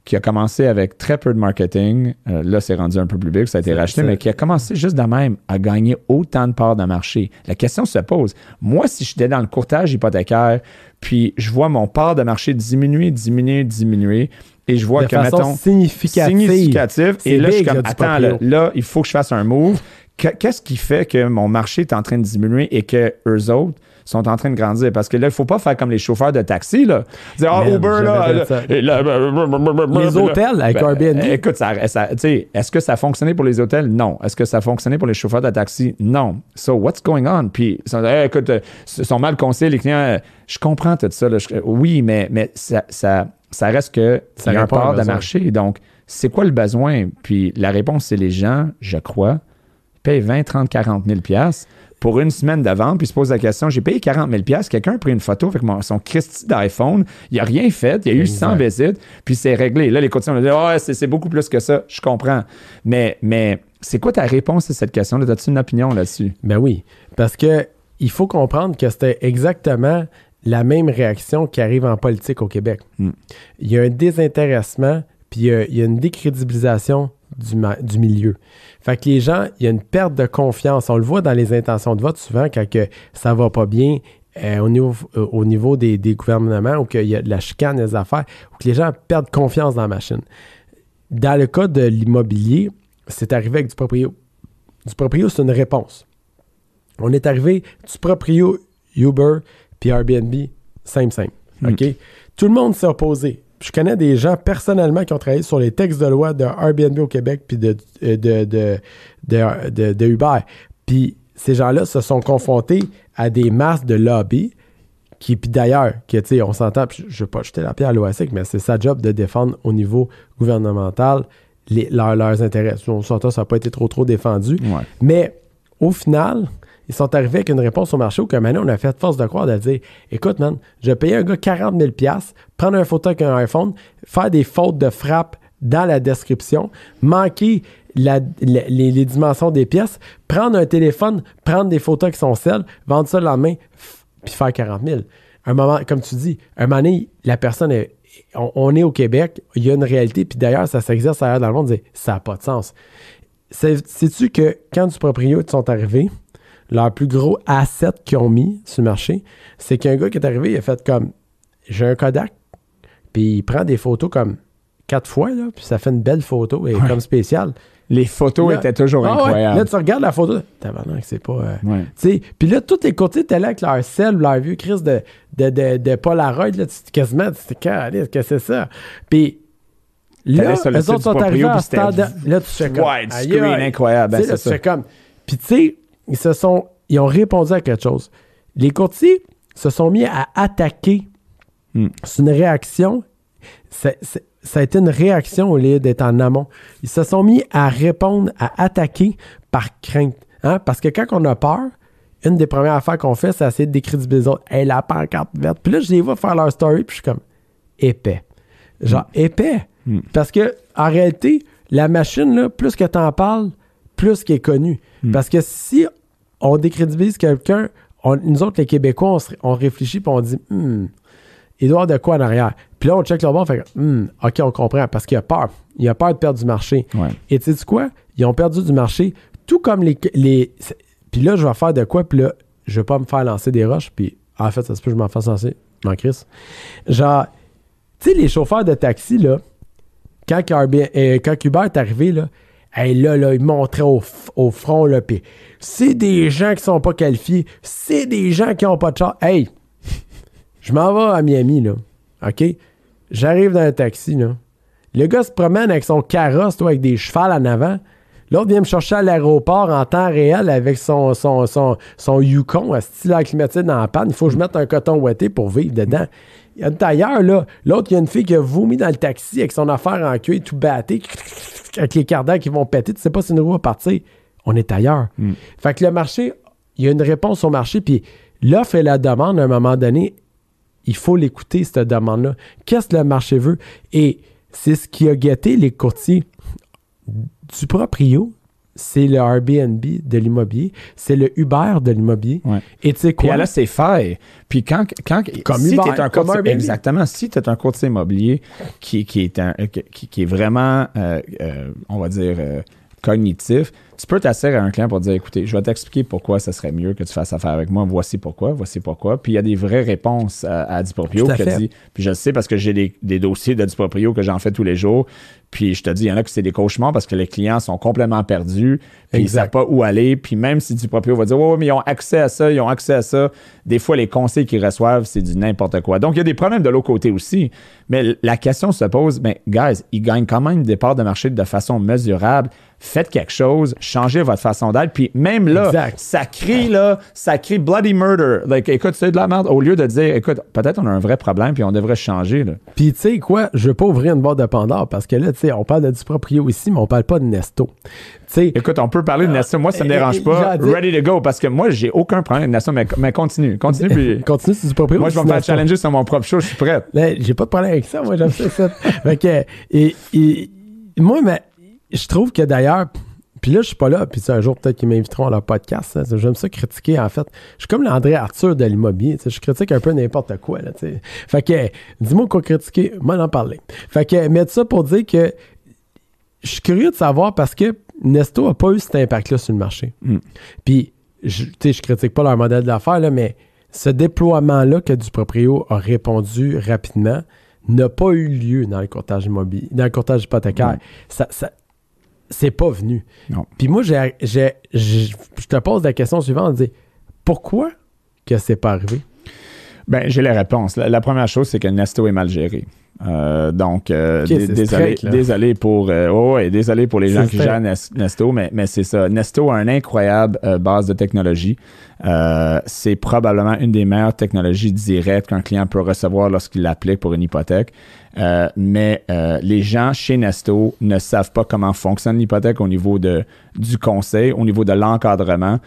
qui a commencé avec très peu de marketing, euh, là c'est rendu un peu plus big, ça a été racheté, mais qui a commencé juste de même à gagner autant de parts de marché. La question se pose, moi si j'étais dans le courtage hypothécaire, puis je vois mon part de marché diminuer, diminuer, diminuer, et je vois de que, façon mettons, significative. Et là, je suis comme, attends, là, là, il faut que je fasse un move. Que- Qu'est-ce qui fait que mon marché est en train de diminuer et que eux autres sont en train de grandir. Parce que là, il faut pas faire comme les chauffeurs de taxi, là. Dire, ah, Uber, là. ça. et là, Les hôtels avec Ben, Airbnb. Écoute, ça, ça- est-ce que ça a fonctionné pour les hôtels? Non. Est-ce que ça a fonctionné pour les chauffeurs de taxi? Non. So, what's going on? Puis, Hey, écoute, euh, ils sont mal conseillés, les clients. euh, Je comprends tout ça. là. Je- oui, mais, mais ça, ça, ça reste que Ça y a un part de marché. Donc, c'est quoi le besoin? Puis, la réponse, c'est les gens, je crois, payent 20, 30, 40 000 piastres pour une semaine de vente, puis se pose la question, j'ai payé 40 000 piastres, quelqu'un a pris une photo avec son Christy d'iPhone, il a rien fait, il y a eu 100 visites, puis c'est réglé. Là, les courtiers vont dire, oh, c'est, c'est beaucoup plus que ça, je comprends. Mais, mais c'est quoi ta réponse à cette question-là? As-tu une opinion là-dessus? Ben oui, parce que il faut comprendre que c'était exactement la même réaction qui arrive en politique au Québec. Mm. Il y a un désintéressement, puis il y a, il y a une décrédibilisation du, milieu. Fait que les gens, il y a une perte de confiance. On le voit dans les intentions de vote souvent quand que ça va pas bien euh, au niveau, euh, au niveau des, des gouvernements ou qu'il y a de la chicane des affaires, ou que les gens perdent confiance dans la machine. Dans le cas de l'immobilier, c'est arrivé avec du proprio. Du proprio, c'est une réponse. On est arrivé du proprio Uber puis Airbnb, simple, simple. OK? Tout le monde s'est opposé. Je connais des gens personnellement qui ont travaillé sur les textes de loi de Airbnb au Québec puis de, euh, de, de, de, de- Uber. Puis ces gens-là se sont confrontés à des masses de lobby qui, puis d'ailleurs, que, tu sais, on s'entend, puis je ne veux pas jeter la pierre à l'OASIC, mais c'est sa job de défendre au niveau gouvernemental les- leurs- leurs intérêts. On s'entend, ça n'a pas été trop, trop défendu. Ouais. Mais au final, ils sont arrivés avec une réponse au marché où que maintenant on a fait force de croire de dire écoute, man, je payer un gars 40 000 prendre un photo avec un iPhone, faire des fautes de frappe dans la description, manquer la- les, dimensions des pièces, prendre un téléphone, prendre des photos qui sont celles, vendre ça le lendemain, puis faire 40 000. Un moment, comme tu dis, un moment donné, la personne est. On, est au Québec, il y a une réalité, puis d'ailleurs, ça s'exerce ailleurs dans le monde, ça n'a pas de sens. Sais- Sais-tu que quand du proprio sont arrivés, leur plus gros asset qu'ils ont mis sur le marché, c'est qu'un gars qui est arrivé, il a fait comme j'ai un Kodak, puis il prend des photos comme quatre fois, là, puis ça fait une belle photo et comme spéciale. Les photos Là- étaient toujours Ah ouais, incroyables. Là, tu regardes la photo, tabarnak, c'est pas. euh, Ouais. tu sais, Puis là, tous les côtés étaient là avec leur sel, leur vieux crise de, de, de, de Polaroid, là, tu, quasiment, tu Caliste, qu'est-ce que c'est ça? Puis là, T'allais sur le eux site autres sont arrivés à puis ce stade c'était Là, tu fais comme. incroyable, ben, sais, c'est tu ça. fais comme. Puis tu sais, ils se sont. Ils ont répondu à quelque chose. Les courtiers se sont mis à attaquer. Hmm. C'est une réaction. Ça a été une réaction au lieu d'être en amont. Ils se sont mis à répondre, à attaquer par crainte. Hein? Parce que quand on a peur, une des premières affaires qu'on fait, c'est essayer de décrédibiliser les autres. Hey, la pancarte verte. Puis là, je les vois faire leur story, puis je suis comme épais. Genre épais. Hmm. Parce que en réalité, la machine, là, plus que tu en parles, plus qu'elle est connue. Hmm. Parce que si on décrédibilise quelqu'un, nous autres, les Québécois, on, se- on réfléchit puis on dit Hmm, il doit avoir de quoi en arrière. Puis là, on check le bord, on fait Hmm, OK, on comprend. Parce qu'il a peur. Il a peur de perdre du marché. Ouais. Et tu sais quoi? Ils ont perdu du marché, tout comme les. les puis là, je vais faire de quoi? Puis là, je vais pas me faire lancer des roches. Puis en fait, ça se peut que je m'en fasse lancer. M'en crisse. Genre, tu sais, les chauffeurs de taxi, là, quand, euh, quand Uber est arrivé, là, hey, là, là, ils montraient au, front, là, puis c'est des gens qui sont pas qualifiés, c'est des gens qui ont pas de char. Hey, je m'en vais à Miami, là, OK? J'arrive dans un taxi, là. Le gars se promène avec son carrosse, toi, avec des chevals en avant. L'autre vient me chercher à l'aéroport en temps réel avec son, son, son, son Yukon, à style climatisé dans la panne. Il faut que je mette un coton ouetté pour vivre dedans. Il y a une tailleur, là. L'autre, il y a une fille qui a vomi dans le taxi avec son affaire en cuir tout batté, avec les cardans qui vont péter. Tu sais pas si une roue va partir. On est ailleurs. Fait que le marché, il y a une réponse au marché, puis l'offre et la demande, à un moment donné, il faut l'écouter, cette demande-là. Qu'est-ce que le marché veut? Et c'est ce qui a guetté les courtiers du proprio. C'est le Airbnb de l'immobilier. C'est le Uber de l'immobilier. Ouais. Et tu sais Puis quoi? elle a ses failles. Puis quand, quand Comme si Uber, un comme courtier, exactement, si tu es un courtier immobilier qui, qui est un, qui, qui est vraiment, euh, euh, on va dire, euh, cognitif, tu peux t'asseoir à un client pour dire écoutez, je vais t'expliquer pourquoi ça serait mieux que tu fasses affaire avec moi. Voici pourquoi, voici pourquoi. Puis il y a des vraies réponses à, à Diproprio qui fait. dit. Puis je le sais parce que j'ai des, des dossiers de Diproprio que j'en fais tous les jours. Puis je te dis, il y en a que c'est des cauchemars parce que les clients sont complètement perdus. Puis ils Exact. savent pas où aller. Puis même si Diproprio va dire ouais, ouais, mais ils ont accès à ça, ils ont accès à ça. Des fois, les conseils qu'ils reçoivent, c'est du n'importe quoi. Donc il y a des problèmes de l'autre côté aussi. Mais la question se pose, ben, guys, ils gagnent quand même des parts de marché de façon mesurable. Faites quelque chose, changez votre façon d'être. Puis même là, Exact. ça crie là, ça crie bloody murder. Like, écoute, c'est de la merde. Au lieu de dire, écoute, peut-être on a un vrai problème puis on devrait changer. Là. Puis tu sais quoi, je veux pas ouvrir une boîte de Pandore parce que là, tu sais, on parle de du proprio ici, mais on parle pas de Nesto. Écoute, on peut parler de Nesto. Moi, ça me euh, dérange pas. j'en dis- Ready to go parce que moi, j'ai aucun problème avec Nesto, mais, mais continue. Continue. puis- continue sur du proprio. moi, je vais me faire challenger sur mon propre show. Je suis prêt. Là, j'ai pas de problème avec ça, moi, j'aime ça. ça. fait que, et, et- moi, mais, je trouve que d'ailleurs, puis là, je suis pas là, puis un jour peut-être qu'ils m'inviteront à leur podcast. hein, J'aime ça critiquer, en fait. Je suis comme l'André Arthur de l'immobilier. Je critique un peu n'importe quoi. Là, fait que, dis-moi quoi critiquer, moi en parler. Fait que, mettre ça pour dire que je suis curieux de savoir parce que Nesto a pas eu cet impact-là sur le marché. Mm. Puis, je, tu sais, je critique pas leur modèle d'affaires, là, mais ce déploiement-là que du proprio a répondu rapidement n'a pas eu lieu dans le courtage immobilier, dans le courtage hypothécaire. Mm. Ça, ça- c'est pas venu. Non. Puis moi, j'ai, j'ai- j'ai- je te pose la question suivante, dire pourquoi que c'est pas arrivé? Ben, j'ai les réponses. La, la première chose, c'est que Nesto est mal géré. Euh, donc, euh, désolé, straight, là. désolé pour, euh, ouais, ouais, désolé pour les gens qui gèrent Nes- Nesto, mais, mais c'est ça. Nesto a une incroyable base de technologie. C'est probablement une des meilleures technologies directes qu'un client peut recevoir lorsqu'il l'applique pour une hypothèque. Euh, mais euh, les gens chez Nesto ne savent pas comment fonctionne l'hypothèque au niveau de, du conseil, au niveau de l'encadrement.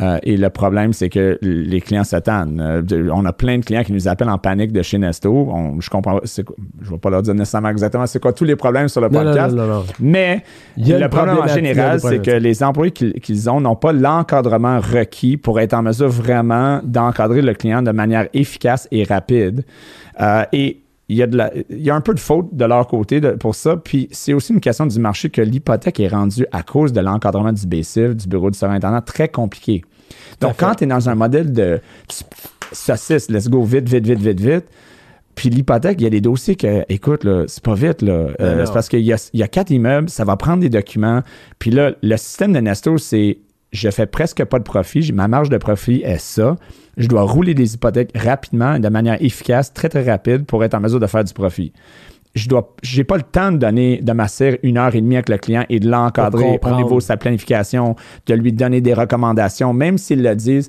Euh, et le problème, c'est que les clients s'attendent. De- on a plein de clients qui nous appellent en panique de chez Nesto. On- je comprends, je ne vais pas leur dire nécessairement exactement c'est quoi tous les problèmes sur le podcast. non, non, non. Mais le problème en général, c'est que les employés qu'ils ont n'ont pas l'encadrement requis pour être en mesure vraiment d'encadrer le client de manière efficace et rapide. Et il y, a de la- il y a un peu de faute de leur côté de- pour ça. Puis c'est aussi une question du marché que l'hypothèque est rendue à cause de l'encadrement du BCIF, du bureau du surintendant, très compliqué. Donc, quand tu es dans un modèle de saucisse, let's go vite, vite, vite, vite, vite, puis l'hypothèque, il y a des dossiers que, écoute, là, c'est pas vite, là. Euh, non. c'est parce qu'il y a, y a quatre immeubles, ça va prendre des documents. Puis là, le système de Nesto, c'est je fais presque pas de profit, ma marge de profit est ça. Je dois rouler des hypothèques rapidement, de manière efficace, très, très rapide pour être en mesure de faire du profit. Je dois, j'ai pas le temps de donner, de m'asseoir une heure et demie avec le client et de l'encadrer au niveau de sa planification, de lui donner des recommandations, même s'ils le disent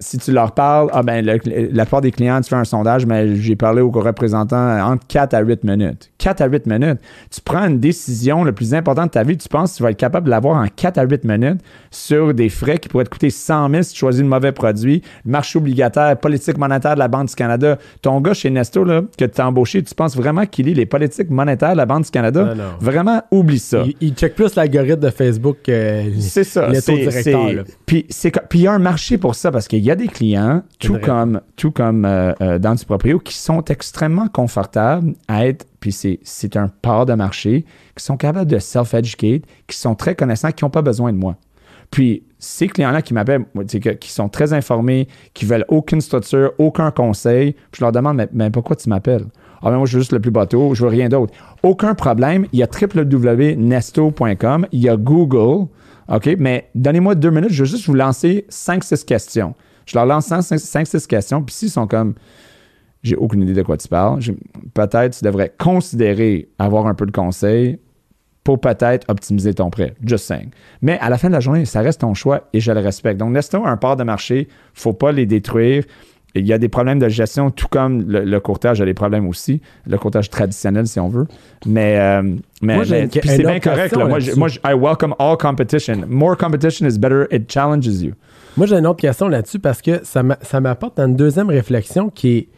si tu leur parles, ah ben, le- la plupart des clients, tu fais un sondage, mais j'ai parlé au représentant entre 4 à 8 minutes. 4 à 8 minutes. Tu prends une décision le plus importante de ta vie, tu penses que tu vas être capable de l'avoir en 4 à 8 minutes sur des frais qui pourraient te coûter 100 000 si tu choisis le mauvais produit, marché obligataire, politique monétaire de la Banque du Canada. Ton gars chez Nesto, là, que tu as embauché, tu penses vraiment qu'il lit les politiques monétaires de la Banque du Canada? Non, non. Vraiment, oublie ça. Il, il check plus l'algorithme de Facebook que C'est ça. les taux directeurs. puis il y a un marché pour ça parce qu'il y a des clients, tout comme, tout comme euh, euh, dans du proprio, qui sont extrêmement confortables à être, puis c'est, un part de marché, qui sont capables de self-educate, qui sont très connaissants, qui n'ont pas besoin de moi. Puis ces clients-là qui m'appellent, qui sont très informés, qui veulent aucune structure, aucun conseil, puis je leur demande, mais, mais pourquoi tu m'appelles? Ah, ben moi, je veux juste le plus bateau, je veux rien d'autre. Aucun problème. Il y a www.nesto.com, il y a Google, OK? Mais donnez-moi deux minutes, je veux juste vous lancer 5-6 questions. Je leur lance 5-6 questions, puis s'ils sont comme, j'ai aucune idée de quoi tu parles, peut-être tu devrais considérer avoir un peu de conseil pour peut-être optimiser ton prêt. Just saying. Mais à la fin de la journée, ça reste ton choix et je le respecte. Donc, a un part de marché, faut pas les détruire. Il y a des problèmes de gestion, tout comme le, le courtage a des problèmes aussi, le courtage traditionnel, si on veut. Mais, euh, mais, c'est bien correct. question Là. Moi, je, là-dessus. moi, je- I welcome all competition. More competition is better. It challenges you. Moi, j'ai une autre question là-dessus parce que ça m'a- ça m'apporte à une deuxième réflexion qui est.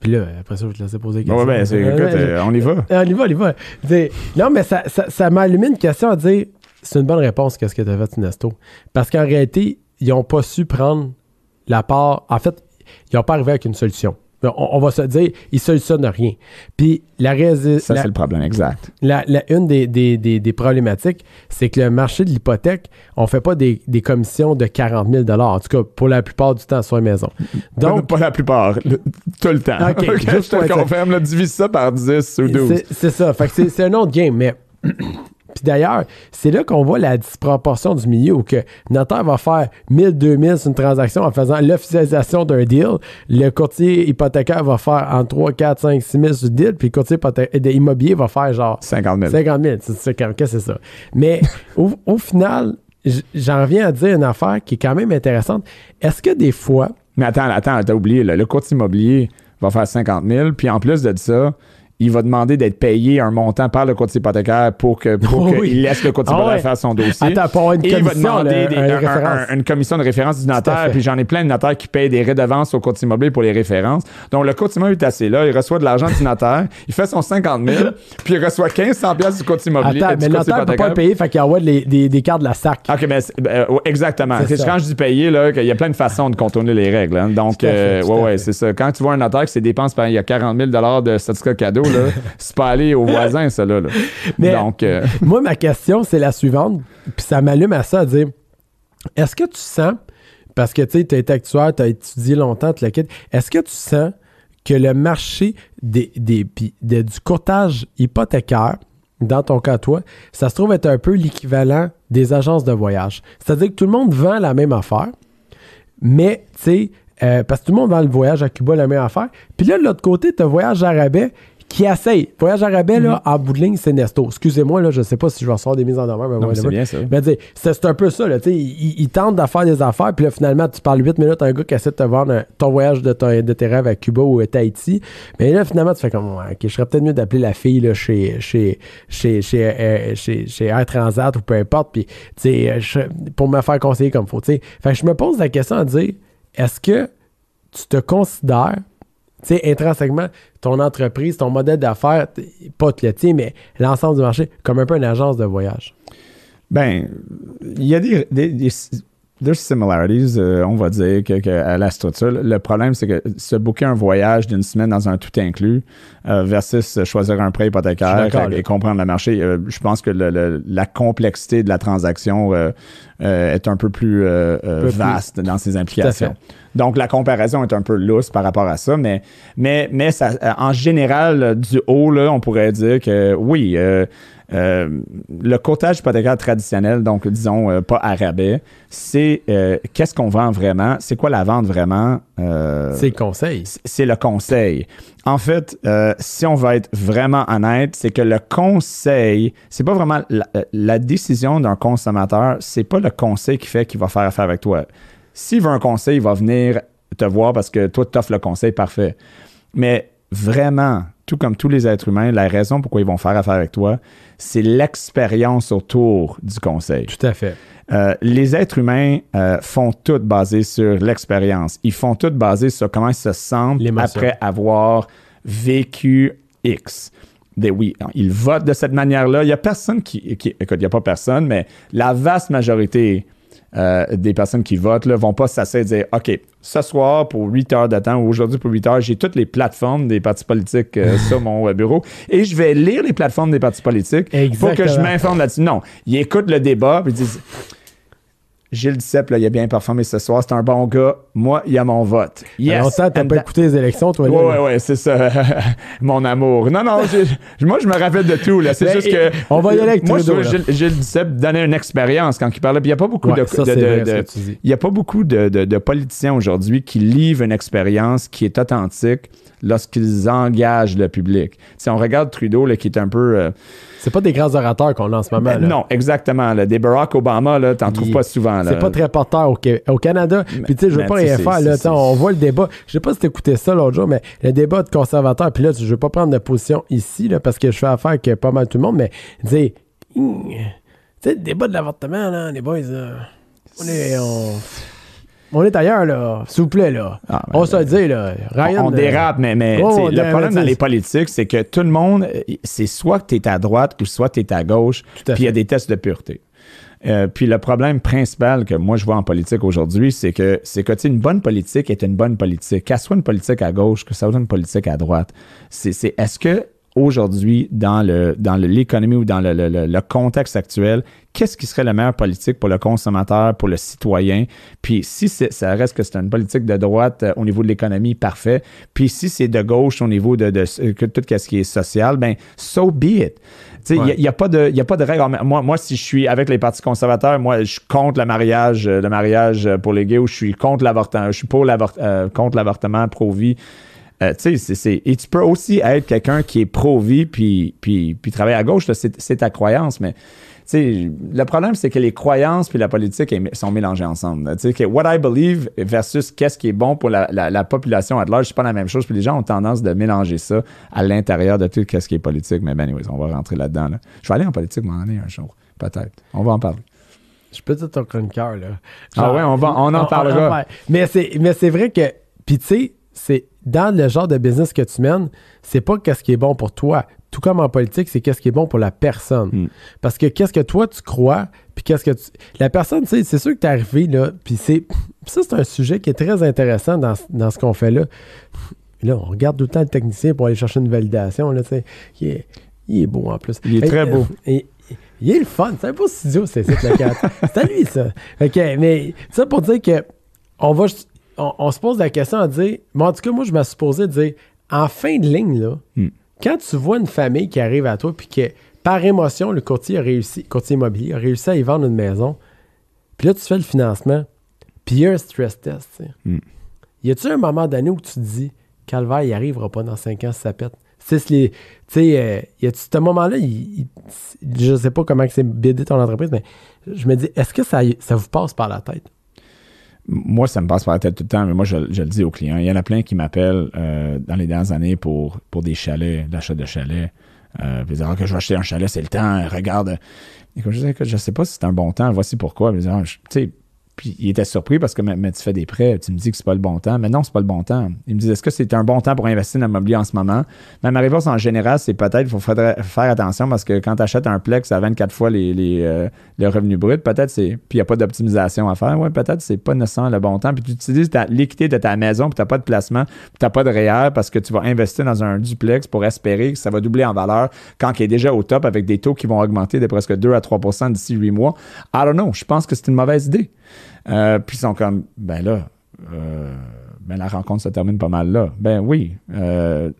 Puis là, après ça, je vais te laisser poser des questions. Ouais, ben, c'est- Euh, écoute, ouais, euh, on y va. Euh, On y va, on y va. Dis- non, mais ça, ça, ça m'a allumé une question à dire c'est une bonne réponse, qu'est-ce que tu as fait, Nesto. Parce qu'en réalité, ils n'ont pas su prendre la part. En fait, ils n'ont pas arrivé avec une solution. On, on va se dire, il solutionne rien. Puis la raison. Ça, c'est le problème, exact. La, la- une des, des- des- des problématiques, c'est que le marché de l'hypothèque, on fait pas des, des commissions de 40 000 En tout cas, pour la plupart du temps sur une maison. Donc, pas la plupart, le- tout le temps. Ok, Ok, juste je te le confirme, là, divise ça par 10 ou 12. c'est ça. Fait que c'est un autre game, mais. Puis d'ailleurs, c'est là qu'on voit la disproportion du milieu où que le notaire va faire 1000, 2000 sur une transaction en faisant l'officialisation d'un deal. Le courtier hypothécaire va faire en 3, 4, 5, 6 000 sur le deal. Puis le courtier de immobilier va faire genre 50 000. 50 000. C'est que c'est ça? Mais au, au final, j'en viens à dire une affaire qui est quand même intéressante. Est-ce que des fois, Mais attends, attends, t'as oublié, là, le courtier immobilier va faire 50 000, puis en plus de ça, il va demander d'être payé un montant par le courtier hypothécaire pour que pour qu'il oui. laisse le courtier Ah hypothécaire ouais. faire son dossier. Attends, pour une Et il va demander là, des- un un- un- référence. un- une commission de référence du notaire, puis j'en ai plein de notaires qui payent des redevances au courtier immobilier pour les références. Donc, le courtier immobilier est assis là, il reçoit de l'argent du notaire, il fait son 50 000, puis il reçoit 1500 pièces du courtier immobilier. attends, mais le notaire ne peut pas le payer, fait qu'il envoie des, des, des cartes de la SAC. OK, mais c'est- euh, exactement. Quand je dis payer, là, qu'il y a plein de façons de contourner les règles. hein. Donc, euh, ouais, ouais, c'est ça. Quand tu vois un notaire que ses dépenses, par- il y a 40 000 de certificat cadeau, là, c'est pas aller au voisin, ça, là. là. Mais- Donc, euh, Moi, ma question, c'est la suivante, puis ça m'allume à ça, à dire est-ce que tu sens, parce que tu sais, tu as été actuaire, tu as étudié longtemps, tu le quittes, est-ce que tu sens que le marché des, des, du courtage hypothécaire, dans ton cas, toi, ça se trouve être un peu l'équivalent des agences de voyage? C'est-à-dire que tout le monde vend la même affaire, mais, tu sais, euh, parce que tout le monde vend le voyage à Cuba, la même affaire. Puis là, de l'autre côté, tu as Voyage à rabais qui essaye. Voyage à rabais, là, Mm-hmm. en bout de ligne, c'est Nesto. Excusez-moi, là, je sais pas si je vais recevoir des mises en demeure. mais c'est bien ça. Mais c'est un peu ça, là. Tu sais, ils, ils tentent de faire des affaires, puis là, finalement, tu parles 8 minutes à un gars qui essaie de te vendre un- ton voyage de, ton- de tes rêves à Cuba ou à Tahiti. Mais là, finalement, tu fais comme, ok, je serais peut-être mieux d'appeler la fille, là, chez, chez, chez, chez, euh, chez, chez Air Transat ou peu importe, puis, tu sais, euh, pour me faire conseiller comme faut, tu sais. Fait que je me pose la question à dire, est-ce que tu te considères, tu sais, intrinsèquement, ton entreprise, ton modèle d'affaires, pas le tien, mais l'ensemble du marché, comme un peu une agence de voyage? Ben, il y a des- there's similarities, euh, on va dire, que, que à la structure. Le problème, c'est que se booker un voyage d'une semaine dans un tout inclus euh, versus choisir un prêt hypothécaire et, comprendre le marché, euh, je pense que le- le- la complexité de la transaction est un peu plus vaste dans ses implications. Donc, la comparaison est un peu lousse par rapport à ça, mais, mais, mais ça, en général, du haut, là, on pourrait dire que oui, le courtage hypothécaire traditionnel, donc disons euh, pas à rabais, c'est euh, qu'est-ce qu'on vend vraiment, c'est quoi la vente vraiment? euh, C'est le conseil. c'est le conseil. En fait, euh, si on va être vraiment honnête, c'est que le conseil, c'est pas vraiment la, euh, la décision d'un consommateur, c'est pas le conseil qui fait qu'il va faire affaire avec toi. S'il veut un conseil, il va venir te voir parce que toi, tu offres le conseil parfait. Mais vraiment, tout comme tous les êtres humains, la raison pourquoi ils vont faire affaire avec toi, c'est l'expérience autour du conseil. Tout à fait. Euh, les êtres humains euh, font tout basé sur l'expérience. Ils font tout basé sur comment ils se sentent après avoir vécu X. Des, oui, ils votent de cette manière-là. Il n'y a personne qui, qui- Écoute, il n'y a pas personne, mais la vaste majorité euh, des personnes qui votent ne vont pas s'asseoir et dire OK, ce soir, pour 8 heures de temps, ou aujourd'hui pour 8 heures, j'ai toutes les plateformes des partis politiques euh, sur mon euh, bureau et je vais lire les plateformes des partis politiques pour que je Exactement. m'informe là-dessus. Non, ils écoutent le débat ils disent Gilles Duceppe, là, il a bien performé ce soir, c'est un bon gars. Moi, il a mon vote. Y Yes. longtemps, t'as And pas écouté les élections, toi, là. Ouais, ouais, ouais, c'est ça. Mon amour. Non, non, moi, je me rappelle de tout. Là. C'est Ben, juste que. on va y aller avec Moi, je. Gilles, Gilles Duceppe donnait une expérience quand il parlait. Puis il n'y a pas beaucoup Ouais, de. ça, vrai, il n'y a pas beaucoup de, de- de politiciens aujourd'hui qui livrent une expérience qui est authentique lorsqu'ils engagent le public. Si on regarde Trudeau, là, qui est un peu. euh, C'est pas des grands orateurs qu'on a en ce moment. ben, là. non, exactement. là. Des Barack Obama, là, t'en trouves pas souvent. là. C'est pas très porteur au, Canada. Puis, tu sais, je veux pas rien faire. Là, on voit le débat. Je sais pas si t'écoutais ça l'autre jour, mais le débat de conservateurs. Puis là, je veux pas prendre de position ici, là, parce que je fais affaire avec pas mal tout le monde, mais tu sais, le débat de l'avortement, là, les boys, on est. On... on est ailleurs, là. S'il vous plaît, là. Ah, ben, on se le dit, là. Ryan. on euh, dérape, mais, Oh, le problème dans les politiques, c'est que tout le monde, c'est soit que tu es à droite ou soit tu es à gauche, puis il y a des tests de pureté. Euh, puis le problème principal que moi je vois en politique aujourd'hui, c'est que c'est que une bonne politique est une bonne politique. Qu'elle soit une politique à gauche, que ça soit une politique à droite. C'est c'est- est-ce que aujourd'hui, dans le dans l'économie ou dans le, le- le- le contexte actuel, qu'est-ce qui serait la meilleure politique pour le consommateur, pour le citoyen? Puis si c'est- ça reste que c'est une politique de droite euh, au niveau de l'économie, parfait. Puis si c'est de gauche au niveau de, de- euh, que tout ce qui est social, ben so be it. Il Ouais. n'y a, pas de, y a pas de règle. Moi, moi, si je suis avec les partis conservateurs, moi, je suis contre le mariage, le mariage pour les gays ou je suis contre l'avortement, je suis pour l'avort- euh, contre l'avortement, pro-vie. Euh, tu sais, c'est- et tu peux aussi être quelqu'un qui est pro-vie puis, puis, puis travailler à gauche, c'est ta croyance, mais le problème, c'est que les croyances puis la politique sont mélangées ensemble. là. Tu sais, que what I believe versus qu'est-ce qui est bon pour la, la- la population à large, c'est pas la même chose. Puis les gens ont tendance de mélanger ça à l'intérieur de tout ce qui est politique. Mais ben, anyways, on va rentrer là-dedans. là. Je vais aller en politique, m'en aller un jour. Peut-être. On va en parler. Je peux dire ton chroniqueur, là. Ah ouais, on va- on en parlera. parle. Mais c'est, mais c'est vrai que, puis tu sais, c'est dans le genre de business que tu mènes, c'est pas qu'est-ce qui est bon pour toi. Tout comme en politique, c'est qu'est-ce qui est bon pour la personne. Hmm. Parce que qu'est-ce que toi tu crois, puis qu'est-ce que tu... La personne, tu sais, c'est sûr que t'es arrivé, là, puis c'est... ça, c'est un sujet qui est très intéressant dans, dans ce qu'on fait là. Là, on regarde tout le temps le technicien pour aller chercher une validation, là, tu sais. Il est, il est beau en plus. Il est très beau. Et- il est le fun. C'est un beau studio, c'est c'est le 4. C'est à lui, ça. OK, mais ça pour dire que on va on, on se pose la question à dire, mais en tout cas, moi, je me suis supposé dire, en fin de ligne, là, Hmm. quand tu vois une famille qui arrive à toi, puis que par émotion, le courtier a réussi, courtier immobilier a réussi à y vendre une maison, puis là, tu fais le financement, puis il y a un stress test, tu sais. Hmm. Y a-tu un moment donné où tu te dis, Calvaire, il arrivera pas dans 5 ans si ça pète? Tu sais, les- tu sais, euh, y a-tu ce moment-là, je sais pas comment c'est bidé ton entreprise, mais je me dis, est-ce que ça, ça vous passe par la tête? Moi, ça me passe par la tête tout le temps, mais moi, je, le dis aux clients. Il y en a plein qui m'appellent euh, dans les dernières années pour, des chalets, l'achat de chalets. Euh, ils disent Ah, que je vais acheter un chalet, c'est le temps, regarde. Et comme je disais, je sais pas si c'est un bon temps, voici pourquoi. Ils disaient, Ah, je- tu sais, puis il était surpris parce que mais, tu fais des prêts, tu me dis que c'est pas le bon temps. Mais non, c'est pas le bon temps. Il me dit est-ce que c'est un bon temps pour investir dans l'immobilier en ce moment? Mais ma réponse en général, c'est peut-être il faut faire attention parce que quand tu achètes un plex à 24 fois les, les, euh, le revenu brut, peut-être c'est. Puis il n'y a pas d'optimisation à faire. Ouais, peut-être c'est pas nécessairement le bon temps. Puis tu utilises l'équité de ta maison, puis tu n'as pas de placement, puis tu n'as pas de REER parce que tu vas investir dans un duplex pour espérer que ça va doubler en valeur quand il est déjà au top avec des taux qui vont augmenter de presque 2 à 3% d'ici 8 mois. I don't know. Je pense que c'est une mauvaise idée. Euh, puis ils sont comme, ben là, euh, ben la rencontre se termine pas mal là. Ben oui. euh,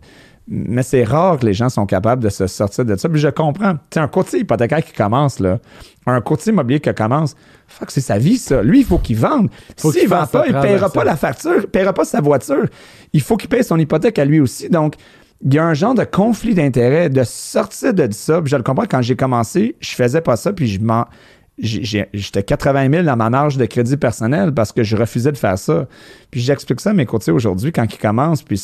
mais c'est rare que les gens sont capables de se sortir de ça. Puis je comprends. Tu sais, un courtier hypothécaire qui commence, là, un courtier immobilier qui commence, fuck, c'est sa vie, ça. Lui, il faut qu'il vende. S'il qu'il vend pas, il ne paiera pas la facture, il paiera pas sa voiture. Il faut qu'il paye son hypothèque à lui aussi. Donc, il y a un genre de conflit d'intérêt de sortir de ça. Puis je le comprends, quand j'ai commencé, je faisais pas ça, puis je m'en. J'étais 80 000 dans ma marge de crédit personnel parce que je refusais de faire ça. Puis j'explique ça à mes courtiers aujourd'hui quand ils commencent. Puis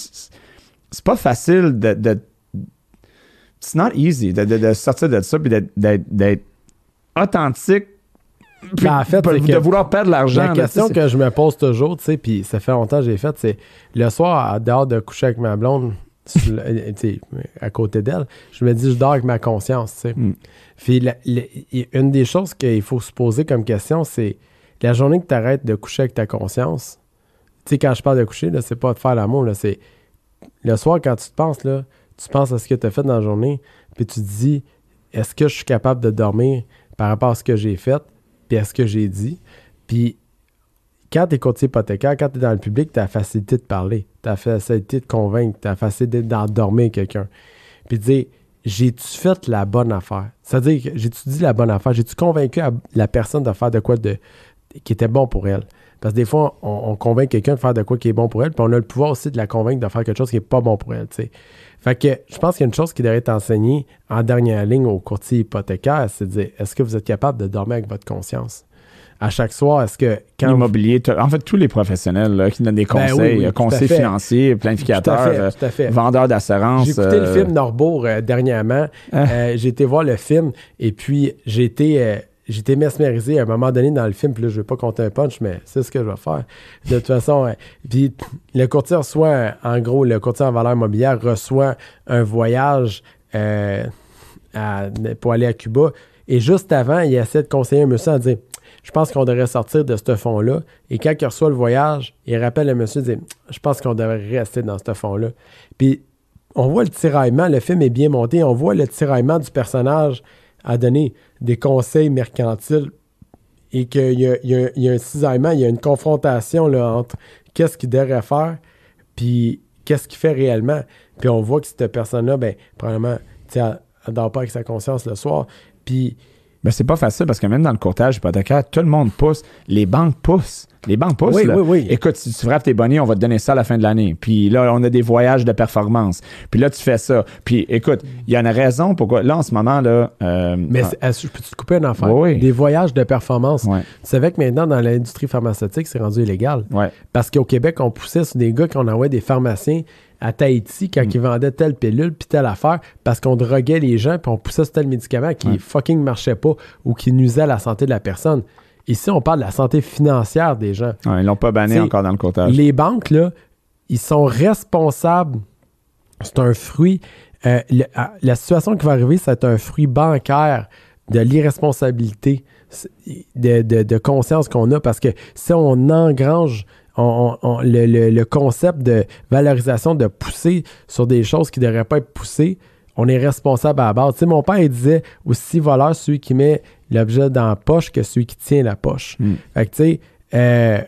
c'est pas facile de. de it's not easy de, de- de sortir de ça puis d'être- authentique. Puis Ben, en fait, de, que vouloir perdre l'argent. La question que je me pose toujours, tu sais, puis ça fait longtemps que j'ai fait, c'est le soir, à dehors de coucher avec ma blonde, euh, à côté d'elle, je me dis, je dors avec ma conscience, tu sais. Mm. Puis la- la- y- une des choses qu'il faut se poser comme question, c'est la journée que tu arrêtes de coucher avec ta conscience, tu sais, quand je parle de coucher, là, c'est pas de faire l'amour, là, c'est le soir quand tu te penses, là, tu penses à ce que tu as fait dans la journée, puis tu te dis, est-ce que je suis capable de dormir par rapport à ce que j'ai fait, puis à ce que j'ai dit, puis quand tu es courtier hypothécaire, quand tu es dans le public, tu as la facilité de parler, tu as la facilité de convaincre, tu as la facilité d'endormir quelqu'un. Puis dire, j'ai-tu fait la bonne affaire? C'est-à-dire, j'ai-tu dit la bonne affaire? J'ai-tu convaincu la personne de faire de quoi de, qui était bon pour elle? Parce que des fois, on, on convainc quelqu'un de faire de quoi qui est bon pour elle, puis on a le pouvoir aussi de la convaincre de faire quelque chose qui n'est pas bon pour elle. Fait que je pense qu'il y a une chose qui devrait être enseignée en dernière ligne au courtier hypothécaire, c'est de dire est-ce que vous êtes capable de dormir avec votre conscience? À chaque soir, est-ce que quand Immobilier, en fait, tous les professionnels là, qui donnent des Ben oui, conseils, oui, euh, à conseils financiers, Tout à planificateurs, fait, euh, tout à fait. vendeurs d'assurance. J'ai écouté le euh, film Norbourg euh, dernièrement. Ah. Euh, j'ai été voir le film et puis j'ai été, j'ai été mesmérisé à un moment donné dans le film. Puis là, je vais pas compter un punch, mais c'est ce que je vais faire. De toute façon, puis le courtier reçoit, en gros, le courtier en valeur immobilière reçoit un voyage euh, à- pour aller à Cuba. Et juste avant, il essaie de conseiller un monsieur en disant Je pense qu'on devrait sortir de ce fonds-là. Et quand il reçoit le voyage, il rappelle le monsieur dit Je pense qu'on devrait rester dans ce fonds-là. Puis on voit le tiraillement, le film est bien monté, on voit le tiraillement du personnage à donner des conseils mercantiles et qu'il y, a un cisaillement, il y a une confrontation entre qu'est-ce qu'il devrait faire puis qu'est-ce qu'il fait réellement. Puis on voit que cette personne-là, ben, probablement, elle ne dort pas avec sa conscience le soir. Puis ben, c'est pas facile parce que même dans le courtage hypothécaire, tout le monde pousse. Les banques poussent. Les banques poussent. Oui, là. oui, oui. Écoute, si tu frappes tes bonnets, on va te donner ça à la fin de l'année. Puis là, on a des voyages de performance. Puis là, tu fais ça. Puis écoute, il y a une raison pourquoi. Là, en ce moment, là. Euh, Mais je peux te couper un enfant? Oui. Des voyages de performance. Tu savais que maintenant, dans l'industrie pharmaceutique, c'est rendu illégal. Parce qu'au Québec, on poussait sur des gars qu'on envoyait des pharmaciens à Tahiti quand Mm. ils vendaient telle pilule puis telle affaire parce qu'on droguait les gens puis on poussait sur tel médicament qui Ouais. fucking marchait pas ou qui nuisait à la santé de la personne. Ici, on parle de la santé financière des gens. Ouais, ils l'ont pas banné T'sais, encore dans le courtage. Les banques, là, ils sont responsables. C'est un fruit. euh, le- à- la situation qui va arriver, c'est un fruit bancaire de l'irresponsabilité de- de conscience qu'on a parce que si on engrange on- on- on- le, le- le concept de valorisation de pousser sur des choses qui ne devraient pas être poussées, on est responsable à la base. Tu sais, mon père il disait aussi voleur celui qui met l'objet dans la poche que celui qui tient la poche. Mm. Fait que tu sais, euh,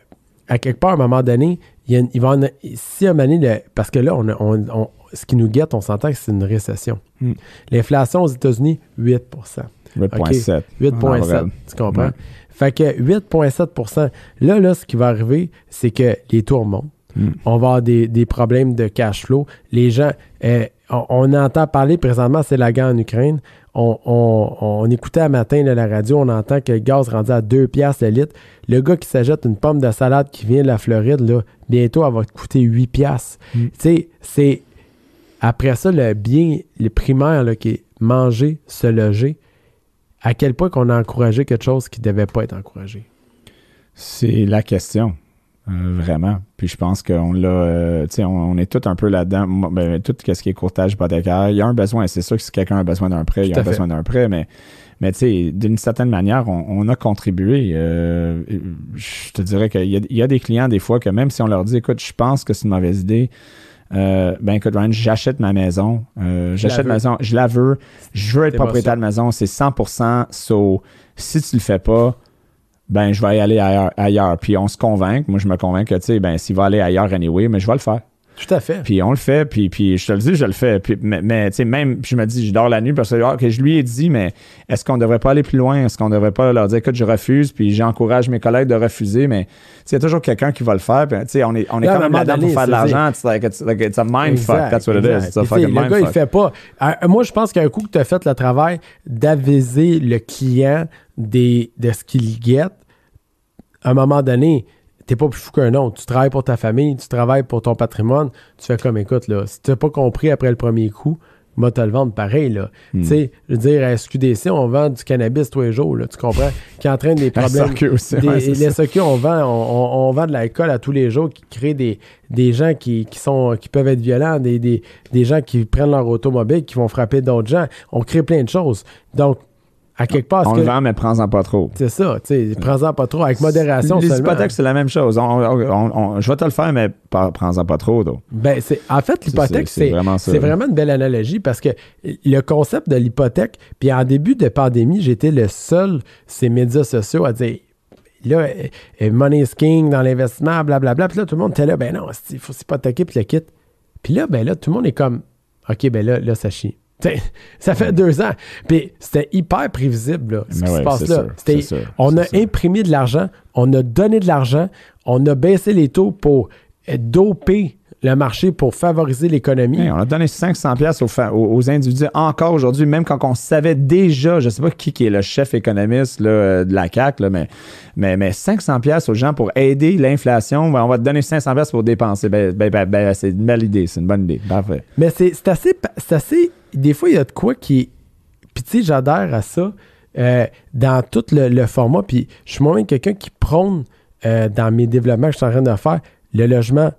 à quelque part, à un moment donné, il, y a une- il va en- si à un moment donné, le- parce que là, on, a- on- on- ce qui nous guette, on s'entend que c'est une récession. Mm. L'inflation aux États-Unis, 8 8,7. 8,7. En Tu comprends? Fait que 8,7 Là, là, ce qui va arriver, c'est que les taux remontent. Mm. On va avoir des, des problèmes de cash flow. Les gens, euh, on, on entend parler présentement, c'est la guerre en Ukraine. On, on- on écoutait un matin là, la radio, on entend que le gaz rendu à 2 piastres le litre. Le gars qui s'achète une pomme de salade qui vient de la Floride, là, bientôt, elle va te coûter 8 piastres. Mm. Tu sais, c'est... Après ça, le bien, le primaire, là, qui est manger, se loger, à quel point qu'on a encouragé quelque chose qui ne devait pas être encouragé? C'est la question. euh, vraiment. Puis je pense qu'on l'a. euh, tu sais, on, on est tous un peu là-dedans. Ben, tout ce qui est courtage hypothécaire, il y a un besoin. C'est sûr que si quelqu'un a besoin d'un prêt, il y Tout a fait. besoin d'un prêt, mais. Mais tu sais, d'une certaine manière, on, on a contribué. Euh, je te dirais qu'il y a des clients, des fois, que même si on leur dit, écoute, je pense que c'est une mauvaise idée, euh, ben écoute, Ryan, j'achète ma maison. euh, j'achète ma maison, je la veux. Je veux être propriétaire de maison, c'est 100%. So, si tu le fais pas, ben je vais y aller ailleurs, ailleurs. Puis on se convainc. Moi, je me convainc que, tu sais, ben s'il va aller ailleurs anyway, mais je vais le faire. Tout à fait. Puis on le fait, puis, puis je te le dis, je le fais. Puis, mais, mais, tu sais, même, puis je me dis, je dors la nuit parce que ah, je lui ai dit, mais est-ce qu'on devrait pas aller plus loin? Est-ce qu'on devrait pas leur dire, écoute, je refuse, puis j'encourage mes collègues de refuser, mais il y a toujours quelqu'un qui va le faire. Puis, tu sais, on est, on est Là, quand même là-dedans pour faire de c'est- l'argent. It's like, it's, like, it's a mind fuck. Exact, That's what it is. It's a fucking le gars, il fuck. fait pas. Euh, moi, je pense qu'un coup que tu as fait le travail d'aviser le client des, de ce qu'il guette, à un moment donné, t'es pas plus fou qu'un autre. Tu travailles pour ta famille, tu travailles pour ton patrimoine. Tu fais comme, écoute, là, si tu pas compris après le premier coup, moi, te le vendre pareil, là. Hmm. Tu sais, je veux dire, à SQDC, on vend du cannabis tous les jours, là. Tu comprends? Qui entraîne des problèmes. SRQ aussi, Des- ouais, les. SQ, on vend, on, on- on vend de l'alcool à tous les jours qui crée des, des gens qui, qui sont, qui peuvent être violents, des, des, des gens qui prennent leur automobile, qui vont frapper d'autres gens. On crée plein de choses. Donc, à quelque part, On le vend, mais prends-en pas trop. c'est ça, tu sais, prends-en pas trop, avec modération Les seulement. hypothèques, c'est la même chose. On- on- on- je vais te le faire, mais prends-en pas trop. donc. Ben, c'est, en fait, l'hypothèque, c'est- vraiment vraiment une belle analogie parce que le concept de l'hypothèque, puis en début de pandémie, j'étais le seul, ces médias sociaux, à dire là, euh, euh, money is king dans l'investissement, blablabla. Puis là, tout le monde était là, ben non, il faut s'hypothéquer, puis le kit. Puis là, ben là, tout le monde est comme, OK, ben là, là ça chie. Ça fait deux ans. Puis c'était hyper prévisible, là, ce Mais qui ouais, se passe là. sûr, on a sûr. imprimé de l'argent, on a donné de l'argent, on a baissé les taux pour doper le marché pour favoriser l'économie. Hey, on a donné 500 pièces aux, aux, individus encore aujourd'hui, même quand on savait déjà, je sais pas qui, qui est le chef économiste là, euh, de la CAC, là, mais, mais, mais 500 pièces aux gens pour aider l'inflation, ben, on va te donner 500 pièces pour dépenser. Ben, ben, ben, ben, c'est une belle idée, c'est une bonne idée. Parfait. Mais c'est assez, assez. Des fois, il y a de quoi qui. Puis, tu sais, j'adhère à ça euh, dans tout le, le format. Puis, je suis moi-même quelqu'un qui prône euh, dans mes développements que je suis en train de faire le logement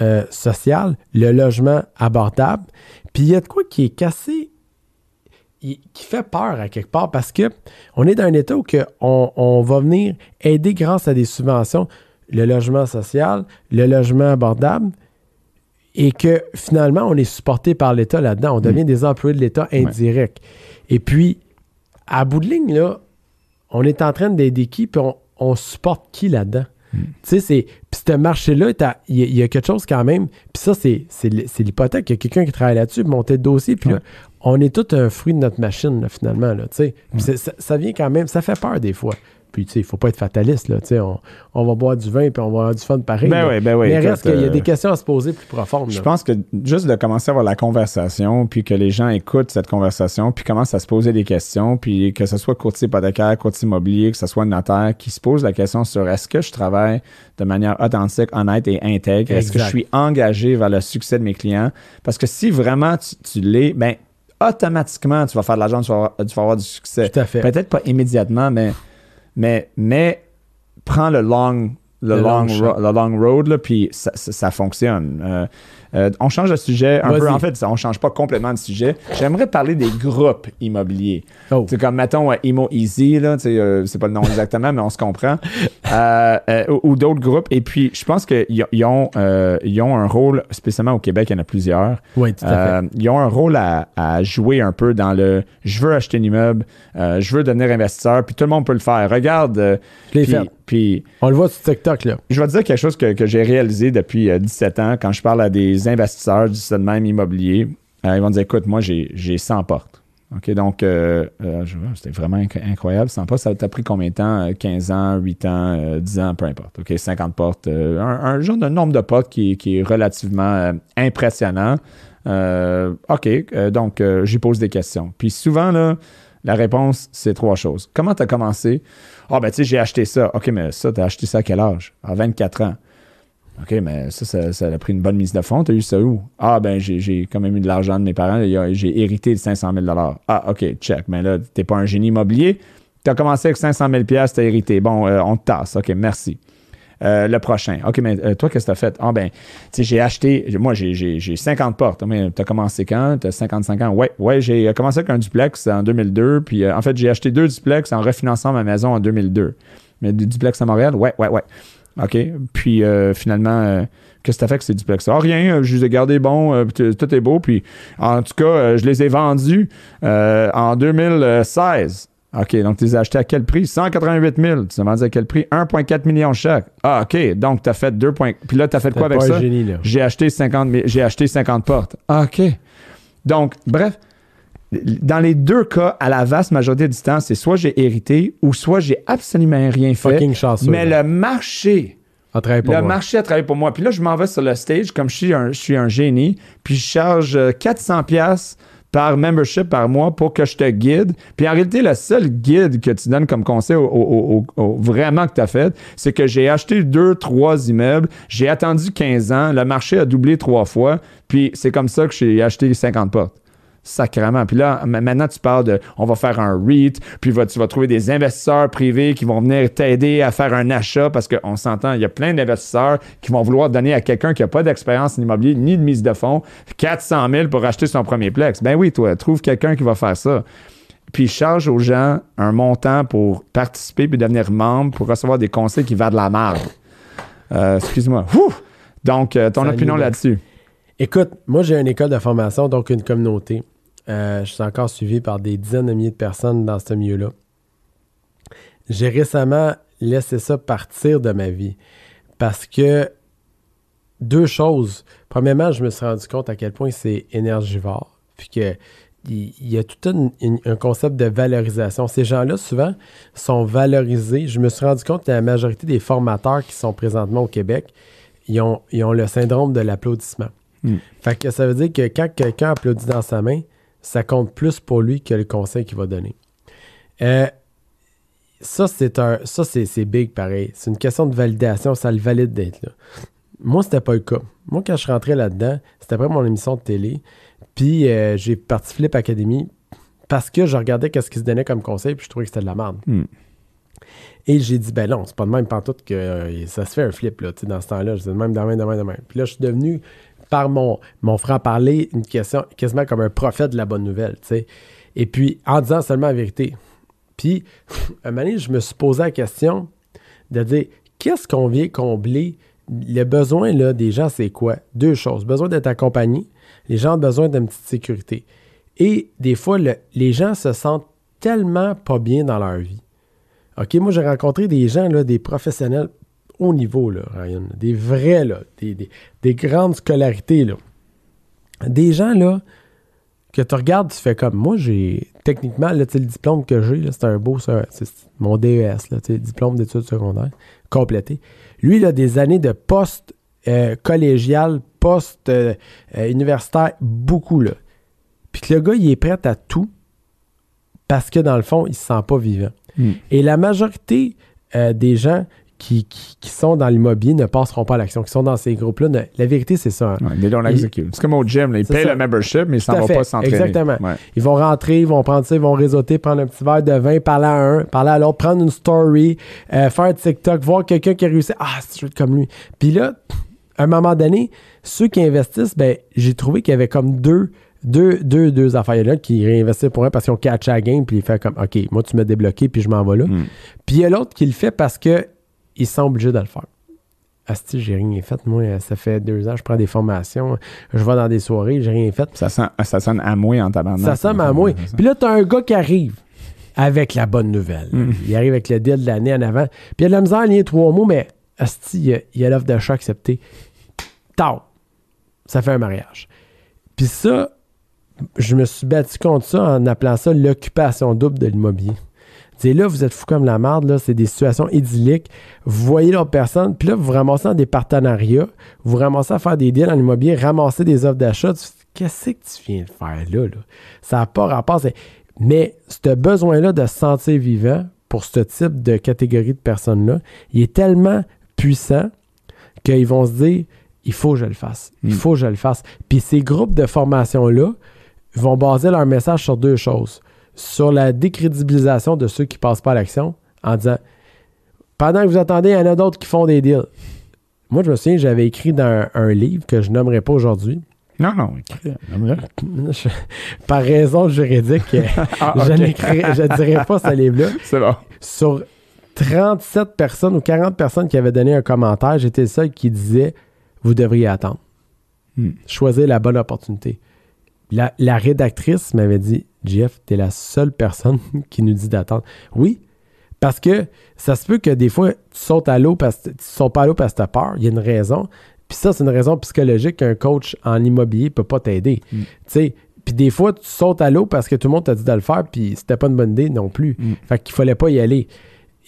euh, social, le logement abordable. Puis, il y a de quoi qui est cassé. qui fait peur à quelque part parce que on est dans un état où on, on va venir aider grâce à des subventions le logement social, le logement abordable, et que finalement, on est supporté par l'État là-dedans. On devient des employés de l'État indirects. Et puis, à bout de ligne, là, on est en train d'aider qui, puis on, on supporte qui là-dedans? Tu sais, c'est. Puis ce marché-là, il y, a- il y a quelque chose quand même. Puis ça, c'est l'hypothèque. Il y a quelqu'un qui travaille là-dessus, monter le dossier. Puis là, on est tout un fruit de notre machine, là, finalement. Là, ça vient quand même. Ça fait peur des fois. Puis, tu sais, il faut pas être fataliste. Là, on, on va boire du vin, puis on va avoir du fun pareil. Ben oui, ben oui, Mais reste qu'il y a euh, des questions à se poser plus profondes. Je pense que juste de commencer à avoir la conversation, puis que les gens écoutent cette conversation, puis commencent à se poser des questions, puis que ce soit courtier hypothécaire, courtier immobilier, que ce soit notaire, qui se pose la question sur est-ce que je travaille de manière authentique, honnête et intègre? Est-ce que je suis engagé vers le succès de mes clients? Parce que si vraiment tu, tu l'es, ben automatiquement, tu vas faire de l'argent, tu tu vas avoir du succès. Tout à fait. Peut-être pas immédiatement, mais, mais, mais prends le long, le Le long, long ro- le long road, là, puis ça, ça- ça fonctionne. Euh, euh, on change de sujet un peu. En fait, on change pas complètement de sujet. J'aimerais parler des groupes immobiliers. Oh. C'est comme, mettons, euh, Imo Easy, là, euh, c'est pas le nom exactement, mais on se comprend. Euh, ou ou d'autres groupes. Et puis, je pense qu'ils ils ont, ils ont un rôle, spécialement au Québec, il y en a plusieurs. Oui, tout à Euh, ils ont un rôle à, à jouer un peu dans le je veux acheter un immeuble, je veux devenir investisseur, puis tout le monde peut le faire. Regarde. puis- fait. Puis On le voit sur TikTok, là. je vais te dire quelque chose que, que j'ai réalisé depuis euh, 17 ans quand je parle à des investisseurs du système même immobilier. euh, ils vont dire écoute, moi, j'ai j'ai 100 portes. OK, donc, euh, euh, c'était vraiment inc- incroyable. 100 portes, ça t'a pris combien de temps? Euh, 15 ans, 8 ans, euh, 10 ans, peu importe. OK, 50 portes. euh, un, un genre de nombre de portes qui, qui est relativement euh, impressionnant. Euh, OK, euh, donc, euh, j'y pose des questions. Puis souvent, là, la réponse, c'est trois choses. Comment tu as commencé? Ah, ben, tu sais, j'ai acheté ça. OK, mais ça, tu as acheté ça à quel âge? À 24 ans. OK, mais ça, ça, a pris une bonne mise de fonds. Tu as eu ça où? Ah, ben, j'ai, quand même eu de l'argent de mes parents. J'ai hérité de 500 000 Ah, OK, check. Mais là, tu pas un génie immobilier. Tu as commencé avec 500 000 tu as hérité. Bon, euh, on te tasse. OK, merci. Euh, le prochain. OK, mais euh, toi, qu'est-ce que tu as fait? Ah, ben, tu sais, j'ai acheté. Moi, j'ai, j'ai, j'ai 50 portes. Mais tu as commencé quand? Tu as 55 ans? Ouais, ouais, j'ai commencé avec un duplex en 2002. Puis, euh, en fait, j'ai acheté deux duplex en refinançant ma maison en 2002. Mais du duplex à Montréal? Ouais, ouais, ouais. OK. Puis euh, finalement, euh, qu'est-ce que tu as fait avec ces duplex? Ah, rien, euh, je les ai gardés bons, euh, tout est beau. Puis en tout cas, euh, je les ai vendus euh, en 2016. OK, donc tu les as achetés à quel prix? 188 000. Tu as vendus à quel prix? 1,4 million chaque. Ah, OK, donc tu as fait 2, points- Puis là, tu as fait quoi avec ça? J'ai acheté 50, mi- j'ai acheté 50 portes. Ah, OK. Donc, bref, dans les deux cas, à la vaste majorité du temps, c'est soit j'ai hérité ou soit j'ai absolument rien fait. Fucking chanceux. Mais là. le marché, On travaille pour le moi. marché a travaillé pour moi. Puis là, je m'en vais sur le stage comme je suis un, je suis un génie, puis je charge euh, 400 pièces par membership par mois pour que je te guide. Puis en réalité, le seul guide que tu donnes comme conseil au, au- au- au- vraiment que tu as fait, c'est que j'ai acheté deux, trois immeubles, j'ai attendu 15 ans, le marché a doublé trois fois, puis c'est comme ça que j'ai acheté 50 portes. Sacrément. Puis là, maintenant, tu parles de on va faire un REIT, puis va- tu vas trouver des investisseurs privés qui vont venir t'aider à faire un achat parce qu'on s'entend, il y a plein d'investisseurs qui vont vouloir donner à quelqu'un qui n'a pas d'expérience en immobilier ni de mise de fonds 400 000 pour acheter son premier plex. Ben oui, toi, trouve quelqu'un qui va faire ça. Puis charge aux gens un montant pour participer puis devenir membre pour recevoir des conseils qui valent de la merde. Euh, Excuse-moi. Donc, euh, ton opinion là-dessus? Écoute, moi, j'ai une école de formation, donc une communauté. Euh, je suis encore suivi par des dizaines de milliers de personnes dans ce milieu-là. J'ai récemment laissé ça partir de ma vie parce que deux choses. Premièrement, je me suis rendu compte à quel point c'est énergivore, puis que il y a tout un concept de valorisation. Ces gens-là, souvent, sont valorisés. Je me suis rendu compte que la majorité des formateurs qui sont présentement au Québec, ils ont, ils ont le syndrome de l'applaudissement. Hmm. Fait que ça veut dire que quand quelqu'un applaudit dans sa main, ça compte plus pour lui que le conseil qu'il va donner. Euh, ça, c'est un. Ça, c'est, c'est big pareil. C'est une question de validation, ça le valide d'être là. Moi, c'était pas le cas. Moi, quand je suis rentré là-dedans, c'était après mon émission de télé. Puis euh, j'ai parti Flip Academy parce que je regardais qu'est-ce qu'ils se donnait comme conseil, puis je trouvais que c'était de la merde. Hmm. Et j'ai dit, ben non, c'est pas de même pantoute que euh, ça se fait un flip, là, tu sais, dans ce temps-là. Je disais de même, de même, de même, de même. Puis là, je suis devenu par mon, mon franc-parler une question quasiment comme un prophète de la bonne nouvelle, tu sais. Et puis, en disant seulement la vérité. Puis, un moment donné, je me suis posé la question de dire, qu'est-ce qu'on vient combler? Le besoin là, des gens, c'est quoi? Deux choses. Besoin d'être accompagné. Les gens ont besoin d'une petite sécurité. Et des fois, le- les gens se sentent tellement pas bien dans leur vie. OK, moi, j'ai rencontré des gens, là, des professionnels haut niveau, là, Ryan. Des vrais, là, des, des- des grandes scolarités, là. Des gens, là, que tu regardes, tu fais comme moi, j'ai techniquement, là, le diplôme que j'ai, c'est un beau, c'est mon DES, là, diplôme d'études secondaires, complété. Lui, il a des années de poste euh, collégial, poste euh, euh, universitaire, beaucoup, là. Puis que le gars, il est prêt à tout parce que dans le fond, il se sent pas vivant. Mm. Et la majorité euh, des gens qui, qui- qui sont dans l'immobilier ne passeront pas à l'action, qui sont dans ces groupes-là. ne- la vérité, c'est ça. hein. Ouais, Il- execute. C'est comme au gym, là, ils payent ça. le membership, mais ils s'en vont fait. pas s'entraîner. Exactement. Ouais. Ils vont rentrer, ils vont prendre ça, ils vont réseauter, prendre un petit verre de vin, parler à un, parler à l'autre, prendre une story, euh, faire un TikTok, voir quelqu'un qui a réussi. Ah, c'est être comme lui. Puis là, à un moment donné, ceux qui investissent, ben, j'ai trouvé qu'il y avait comme deux, deux, deux, deux affaires là qui réinvestissent pour un parce qu'ils ont catch à game, puis ils font comme, OK, moi, tu m'as débloqué, puis je m'en vais là. Mm. Puis il y a l'autre qui le fait parce que ils sont obligés de le faire. Asti, j'ai rien fait. Moi, ça fait deux ans, je prends des formations, je vais dans des soirées, j'ai rien fait. Ça, sent, ça sonne à moi en tabarnak. Ça sonne à moi. Puis là, t'as un gars qui arrive avec la bonne nouvelle. Mm. Il arrive avec le deal de l'année en avant. Puis il y a de la misère à lier trois mots, mais asti, il y a- l'offre d'achat acceptée. Tau! Ça fait un mariage. Puis ça, je me suis battu contre ça en appelant ça l'occupation double de l'immobilier. C'est là, vous êtes fou comme la merde, là, c'est des situations idylliques. Vous voyez l'autre personne, puis là, vous ramassez dans des partenariats, vous ramassez à faire des deals en immobilier, ramasser des offres d'achat. Qu'est-ce que tu viens de faire là? là? Ça n'a pas rapport. Mais ce besoin-là de se sentir vivant pour ce type de catégorie de personnes-là, il est tellement puissant qu'ils vont se dire il faut que je le fasse. Il Mm. faut que je le fasse. Puis ces groupes de formation-là vont baser leur message sur deux choses. Sur la décrédibilisation de ceux qui ne passent pas à l'action en disant pendant que vous attendez, il y en a d'autres qui font des deals. Moi, je me souviens, j'avais écrit dans un, un livre que je nommerai pas aujourd'hui. Non, non. écris. Je- par raison juridique, Ah, je je dirais pas ce livre-là. C'est bon. Sur 37 personnes ou 40 personnes qui avaient donné un commentaire, j'étais le seul qui disait Vous devriez attendre. Hmm. Choisir la bonne opportunité. La, la rédactrice m'avait dit Jeff, t'es la seule personne qui nous dit d'attendre. Oui, parce que ça se peut que des fois, tu sautes à l'eau parce que tu sautes pas à l'eau parce que tu as peur. Il y a une raison. Puis ça, c'est une raison psychologique qu'un coach en immobilier ne peut pas t'aider. Mm. Tu sais, puis des fois, tu sautes à l'eau parce que tout le monde t'a dit de le faire, puis c'était pas une bonne idée non plus. Mm. Fait qu'il fallait pas y aller.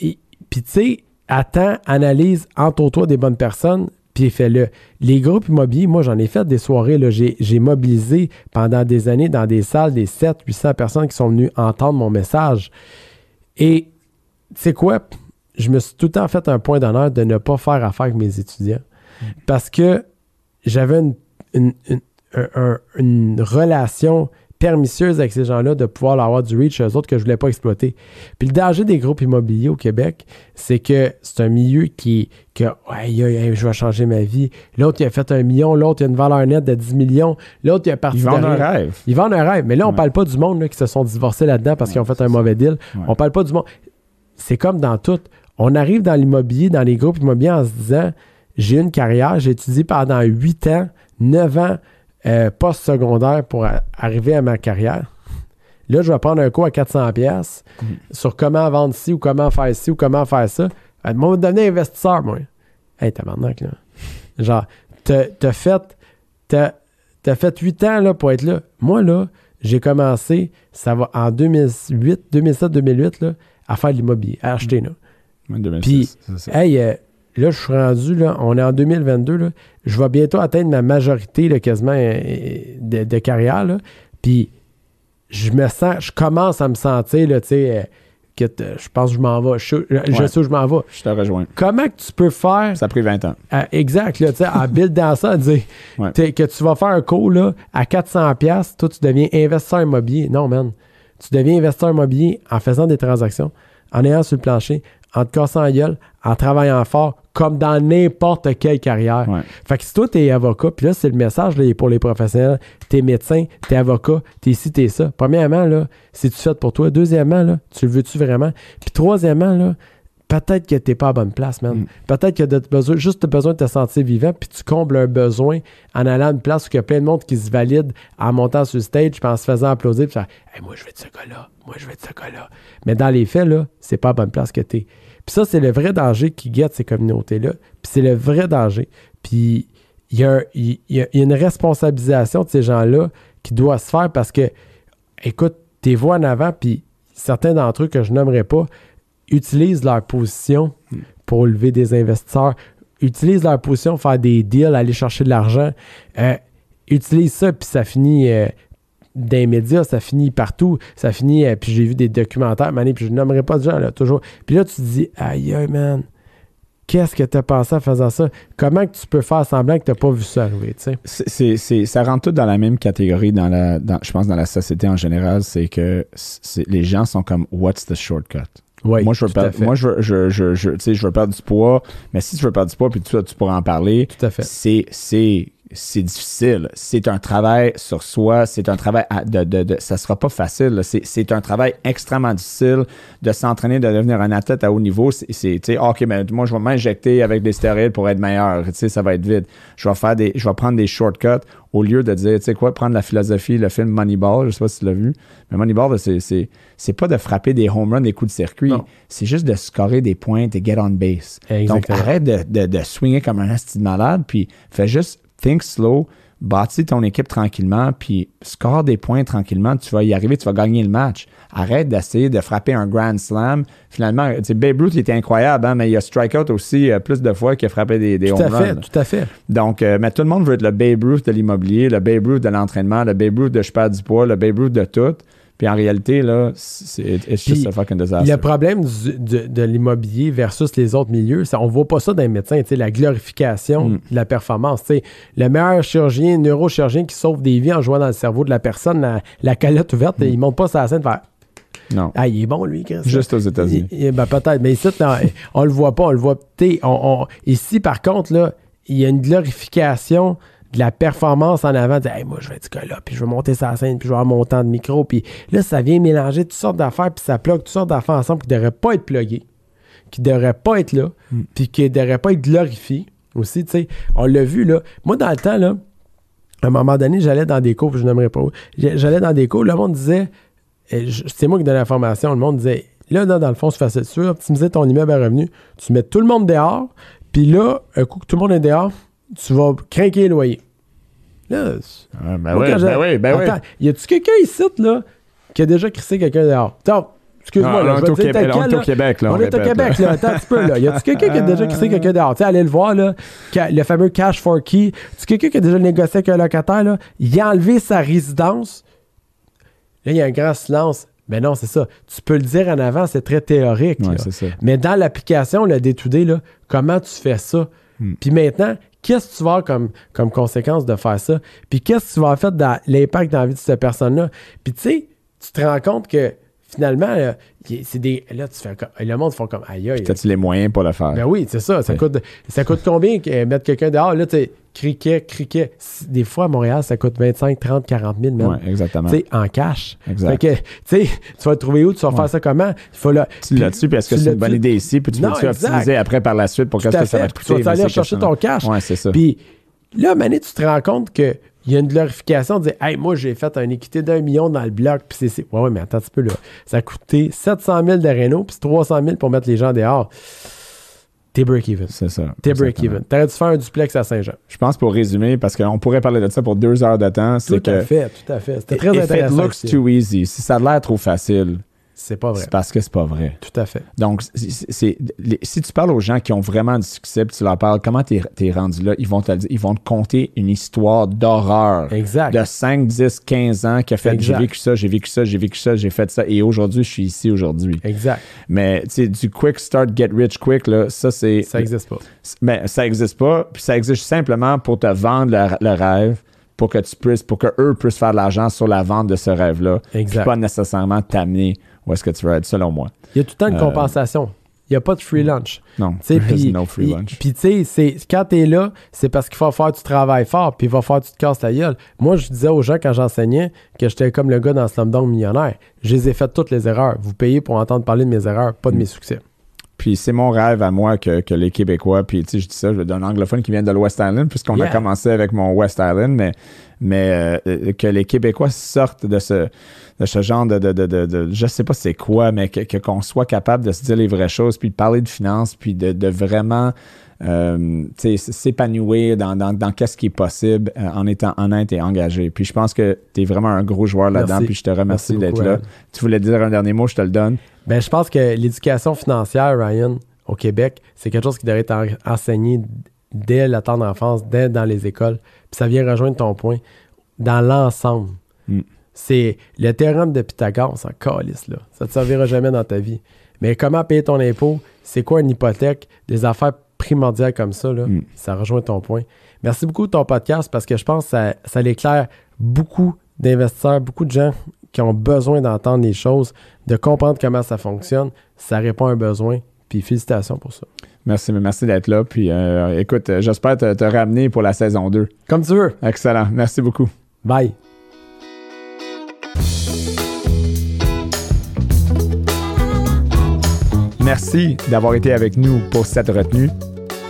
Et- Puis tu sais, attends, analyse, entoure-toi des bonnes personnes, puis fais-le. Les groupes immobiliers, moi, j'en ai fait des soirées. là. J'ai mobilisé pendant des années dans des salles des 700, 800 personnes qui sont venues entendre mon message. Et tu sais quoi? Je me suis tout le temps fait un point d'honneur de ne pas faire affaire avec mes étudiants. Parce que j'avais une, une- une- un- un- une relation permisseuse avec ces gens-là de pouvoir leur avoir du reach eux autres que je voulais pas exploiter. Puis le danger des groupes immobiliers au Québec, c'est que c'est un milieu qui que ouais, je vais changer ma vie. L'autre il a fait un million, l'autre il a une valeur nette de 10 millions, l'autre il a parti Ils de vendent un rêve. Ils vendent un rêve. Mais là, on Ouais. parle pas du monde là, qui se sont divorcés là-dedans parce qu'ils ont fait un mauvais deal. On parle pas du monde. C'est comme dans tout. On arrive dans l'immobilier, dans les groupes immobiliers en se disant j'ai une carrière, j'ai étudié pendant 8 ans, 9 ans euh, post-secondaire pour a- arriver à ma carrière. Là, je vais prendre un cours à 400$ pièces Mhm. sur comment vendre ci ou comment faire ci ou comment faire ça. Euh, Moi, me donner investisseur, moi. Hey, tabarnak, là. Genre, t'as t'as fait, t'as t'as fait 8 ans là, pour être là. Moi, là, j'ai commencé, ça va en 2008, 2007-2008, là, à faire de l'immobilier, à acheter, là. Ouais, 2006, c'est ça. Hey, euh, là, je suis rendu, là, on est en 2022, là, je vais bientôt atteindre ma majorité, là, quasiment, euh, de, de carrière, là. Puis, je me sens, je commence à me sentir, là, tu sais, euh, que t- je pense que je m'en vais. Je, je Ouais. sais où je m'en vais. Je te rejoins. Comment que tu peux faire Ça a pris 20 ans. à- exact, là, tu sais, en buildant ça, dire Ouais. que tu vas faire un cours là, à 400$, toi, tu deviens investisseur immobilier. Non, man. Tu deviens investisseur immobilier en faisant des transactions, en ayant sur le plancher, en te cassant la gueule, en travaillant fort, comme dans n'importe quelle carrière. Ouais. Fait que si toi, t'es avocat, puis là, c'est le message là, pour les professionnels, t'es médecin, t'es avocat, t'es ci, t'es ça. Premièrement, là, c'est-tu fait pour toi? Deuxièmement, là, tu le veux-tu vraiment? Puis troisièmement, là, peut-être que t'es pas à bonne place, man. Mm. Peut-être que besoin, juste besoin de te sentir vivant, puis tu combles un besoin en allant à une place où il y a plein de monde qui se valide en montant sur le stage, puis en se faisant applaudir, puis hey, moi, je vais de ce gars-là, moi, je vais de ce gars-là. Mais dans les faits, là, c'est pas à bonne place que t'es. Puis ça, c'est le vrai danger qui guette ces communautés-là. Puis c'est le vrai danger. Puis il y, a un- il y a- il y a une responsabilisation de ces gens-là qui doit se faire parce que, écoute, tes voix en avant, puis certains d'entre eux que je nommerai pas, utilisent leur position pour lever des investisseurs, utilisent leur position pour faire des deals, aller chercher de l'argent, euh, utilisent ça, puis ça finit euh, dans les médias, ça finit partout, ça finit, euh, puis j'ai vu des documentaires, mané, puis je nommerai pas de gens, là, toujours. Puis là, tu te dis, aïe, man, qu'est-ce que tu as pensé en faisant ça? Comment que tu peux faire semblant que tu n'as pas vu ça arriver, tu sais? Ça rentre tout dans la même catégorie, dans la, je pense, dans la société en général. C'est que les gens sont comme What's the shortcut? Oui, moi, je veux perdre, moi, je veux, je, je, je- je veux perdre du poids, mais si tu veux perdre du poids, puis tu, tu pourras en parler, Tout à fait. c'est, c'est, c'est difficile. C'est un travail sur soi. C'est un travail à- de, de, de- ça sera pas facile. C'est, c'est un travail extrêmement difficile de s'entraîner, de devenir un athlète à haut niveau. C'est, sais, OK, mais moi, je vais m'injecter avec des stéroïdes pour être meilleur. Tu sais, ça va être vite. Je vais faire des, je vais prendre des shortcuts au lieu de dire, tu sais quoi, prendre la philosophie, le film Moneyball, je sais pas si tu l'as vu, mais Moneyball, c'est, c'est, c'est pas de frapper des home runs, des coups de circuit. Non. C'est juste de scorer des points et get on base. Donc, arrête de, de, de swinger comme un asti de malade, puis fais juste think slow, bâtis ton équipe tranquillement, puis score des points tranquillement, tu vas y arriver, tu vas gagner le match. Arrête d'essayer de frapper un grand slam. Finalement, tu sais, Babe Ruth, il était incroyable, hein, mais il a strikeout aussi euh, plus de fois qu'il a frappé des, des Tout à fait, runs. tout à fait. Donc, euh, mais tout le monde veut être le Babe Ruth de l'immobilier, le Babe Ruth de l'entraînement, le Babe Ruth de je perds du poids, le Babe Ruth de tout. Puis en réalité, là, c'est it's just a fucking disaster. Le problème du- de, de l'immobilier versus les autres milieux, c'est on voit pas ça dans les médecins, tu sais, la glorification Mm. de la performance. Le meilleur chirurgien, neurochirurgien qui sauve des vies en jouant dans le cerveau de la personne, la, la calotte ouverte, il monte pas sur la scène faire Non. Ah, il est bon, lui, Chris. Juste aux États-Unis. Ben, peut-être, mais ici, non, on le voit pas, on le voit. on- on- ici, par contre, là, il y a une glorification de la performance en avant. Dire, Hey, moi, je vais être gars-là, puis je vais monter sa scène, puis je vais avoir mon temps de micro. Puis là, ça vient mélanger toutes sortes d'affaires, puis ça plug toutes sortes d'affaires ensemble qui ne devraient pas être pluguées, qui ne devraient pas être là, puis qui ne devraient pas être glorifiées aussi. tu sais. On l'a vu, là. Moi, dans le temps, là, à un moment donné, j'allais dans des cours, puis je n'aimerais pas où. J'allais dans des cours, le monde disait, je- c'est moi qui donnais l'information, le monde disait, là, là, dans le fond, c'est facile. Tu veux optimiser ton immeuble à revenu, tu mets tout le monde dehors, puis là, un coup que tout le monde est dehors, tu vas craquer les loyers. Là, Ah, ben oui, ben oui, ben oui. Y a-tu quelqu'un ici, là, qui a déjà crissé quelqu'un dehors? Attends, excuse-moi, Ah, là, on je est vais au te dire Québec, tel on est quel, au là. Québec, là, on On est au Québec, là. Attends un petit peu, là. Y a-tu quelqu'un qui a déjà crissé quelqu'un dehors? Tu sais, allez le voir, là. Le fameux cash for key. Tu quelqu'un qui a déjà négocié avec un locataire, là? Il a enlevé sa résidence. Là, il y a un grand silence. Mais non, c'est ça. Tu peux le dire en avant, c'est très théorique. Ouais, là. Mais dans l'application, le day-to-day, là, comment tu fais ça? Hmm. Puis maintenant, qu'est-ce que tu vas avoir comme, comme conséquence de faire ça? Puis qu'est-ce que tu vas fait dans l'impact dans la vie de cette personne-là? Puis tu sais, tu te rends compte que finalement, là, c'est des. Là, tu fais comme. Le monde font comme aïe aïe. T'as-tu les moyens pour le faire? Ben oui, c'est ça. Ça Ouais. coûte, ça coûte combien que- mettre quelqu'un dehors? Là, tu sais, criquet, criquet. Des fois, à Montréal, ça coûte 25, 30, 40 000, même. Ouais, exactement. Tu sais, en cash. Exact. Fait que, tu sais, tu vas le trouver où? Tu vas Ouais. faire ça comment? Il faut là. Tu l'as-tu, puis est-ce que c'est une bonne idée ici, puis tu exact. optimiser après par la suite pour qu'est-ce que ça va Puis tu vas coûter? aller chercher ton cash. Ouais, c'est ça. Puis là, Mané, tu te rends compte qu'il y a une glorification de dire Hey, moi, j'ai fait une équité d'un million dans le bloc. Puis c'est-. Ouais, ouais, mais attends un petit peu là. Ça a coûté 700 000 de Renault, puis c'est 300 000 pour mettre les gens dehors. T'es break-even. C'est ça. T'es break-even. T'aurais dû faire un duplex à Saint-Jean. Je pense pour résumer, parce qu'on pourrait parler de ça pour deux heures de temps, c'est Tout à que fait, tout à fait. C'était très if it intéressant. looks aussi. too easy, si ça a l'air trop facile, C'est pas vrai. c'est parce que c'est pas vrai. Tout à fait. Donc, c'est- si tu parles aux gens qui ont vraiment du succès, puis tu leur parles comment t'es es rendu là, ils vont te le dire, ils vont te conter une histoire d'horreur Exact. de 5, 10, 15 ans qui a fait j'ai vécu ça, j'ai vécu ça, j'ai vécu ça, j'ai fait ça, et aujourd'hui, je suis ici aujourd'hui. Exact. Mais tu sais, du quick start, get rich quick, là, ça c'est. Ça n'existe pas. Mais ça existe pas, puis ça existe simplement pour te vendre le, le rêve, pour que tu puisses, pour que eux puissent faire de l'argent sur la vente de ce rêve-là. Exact. Puis pas nécessairement t'amener où est-ce que tu veux être, selon moi? Il y a tout le temps une Euh, compensation. il n'y a pas de free lunch. Non, Tu sais, there is Puis, no free lunch. puis tu sais, c'est- quand tu es là, c'est parce qu'il va faire du travail fort, puis il va faire que tu te casses la gueule. Moi, je disais aux gens quand j'enseignais que j'étais comme le gars dans Slumdog Millionnaire. Je les ai fait toutes les erreurs. Vous payez pour entendre parler de mes erreurs, pas de Mm. mes succès. Puis c'est mon rêve à moi que, que les Québécois, puis tu sais, je dis ça, je d'un anglophone qui vient de l'West Island, puisqu'on a commencé avec mon West Island, mais, mais euh, que les Québécois sortent de ce, de ce genre de, de, de, de, je sais pas c'est quoi, mais que, que- qu'on soit capable de se dire les vraies choses, puis de parler de finances, puis de, de vraiment euh, s'épanouir dans, dans, dans qu'est-ce qui est possible euh, en étant honnête et engagé. Puis je pense que tu es vraiment un gros joueur là-dedans, puis je te remercie Merci d'être là. Tu voulais dire un dernier mot, je te le donne? Ben, je pense que l'éducation financière, Ryan, au Québec, c'est quelque chose qui devrait être en- enseigné dès la tendre enfance, dès dans les écoles. Puis ça vient rejoindre ton point. Dans l'ensemble, Mm. c'est le théorème de Pythagore, en calice, là. Ça te servira jamais dans ta vie. Mais comment payer ton impôt? C'est quoi une hypothèque? Des affaires primordiales comme ça, là, Mm. ça rejoint ton point. Merci beaucoup de ton podcast parce que je pense que ça, ça l'éclaire beaucoup d'investisseurs, beaucoup de gens qui ont besoin d'entendre les choses, de comprendre comment ça fonctionne. Ça répond à un besoin. Puis félicitations pour ça. Merci, mais merci d'être là. Puis euh, écoute, j'espère te, te ramener pour la saison 2. Comme tu veux. Excellent. Merci beaucoup. Bye. Merci d'avoir été avec nous pour cette retenue.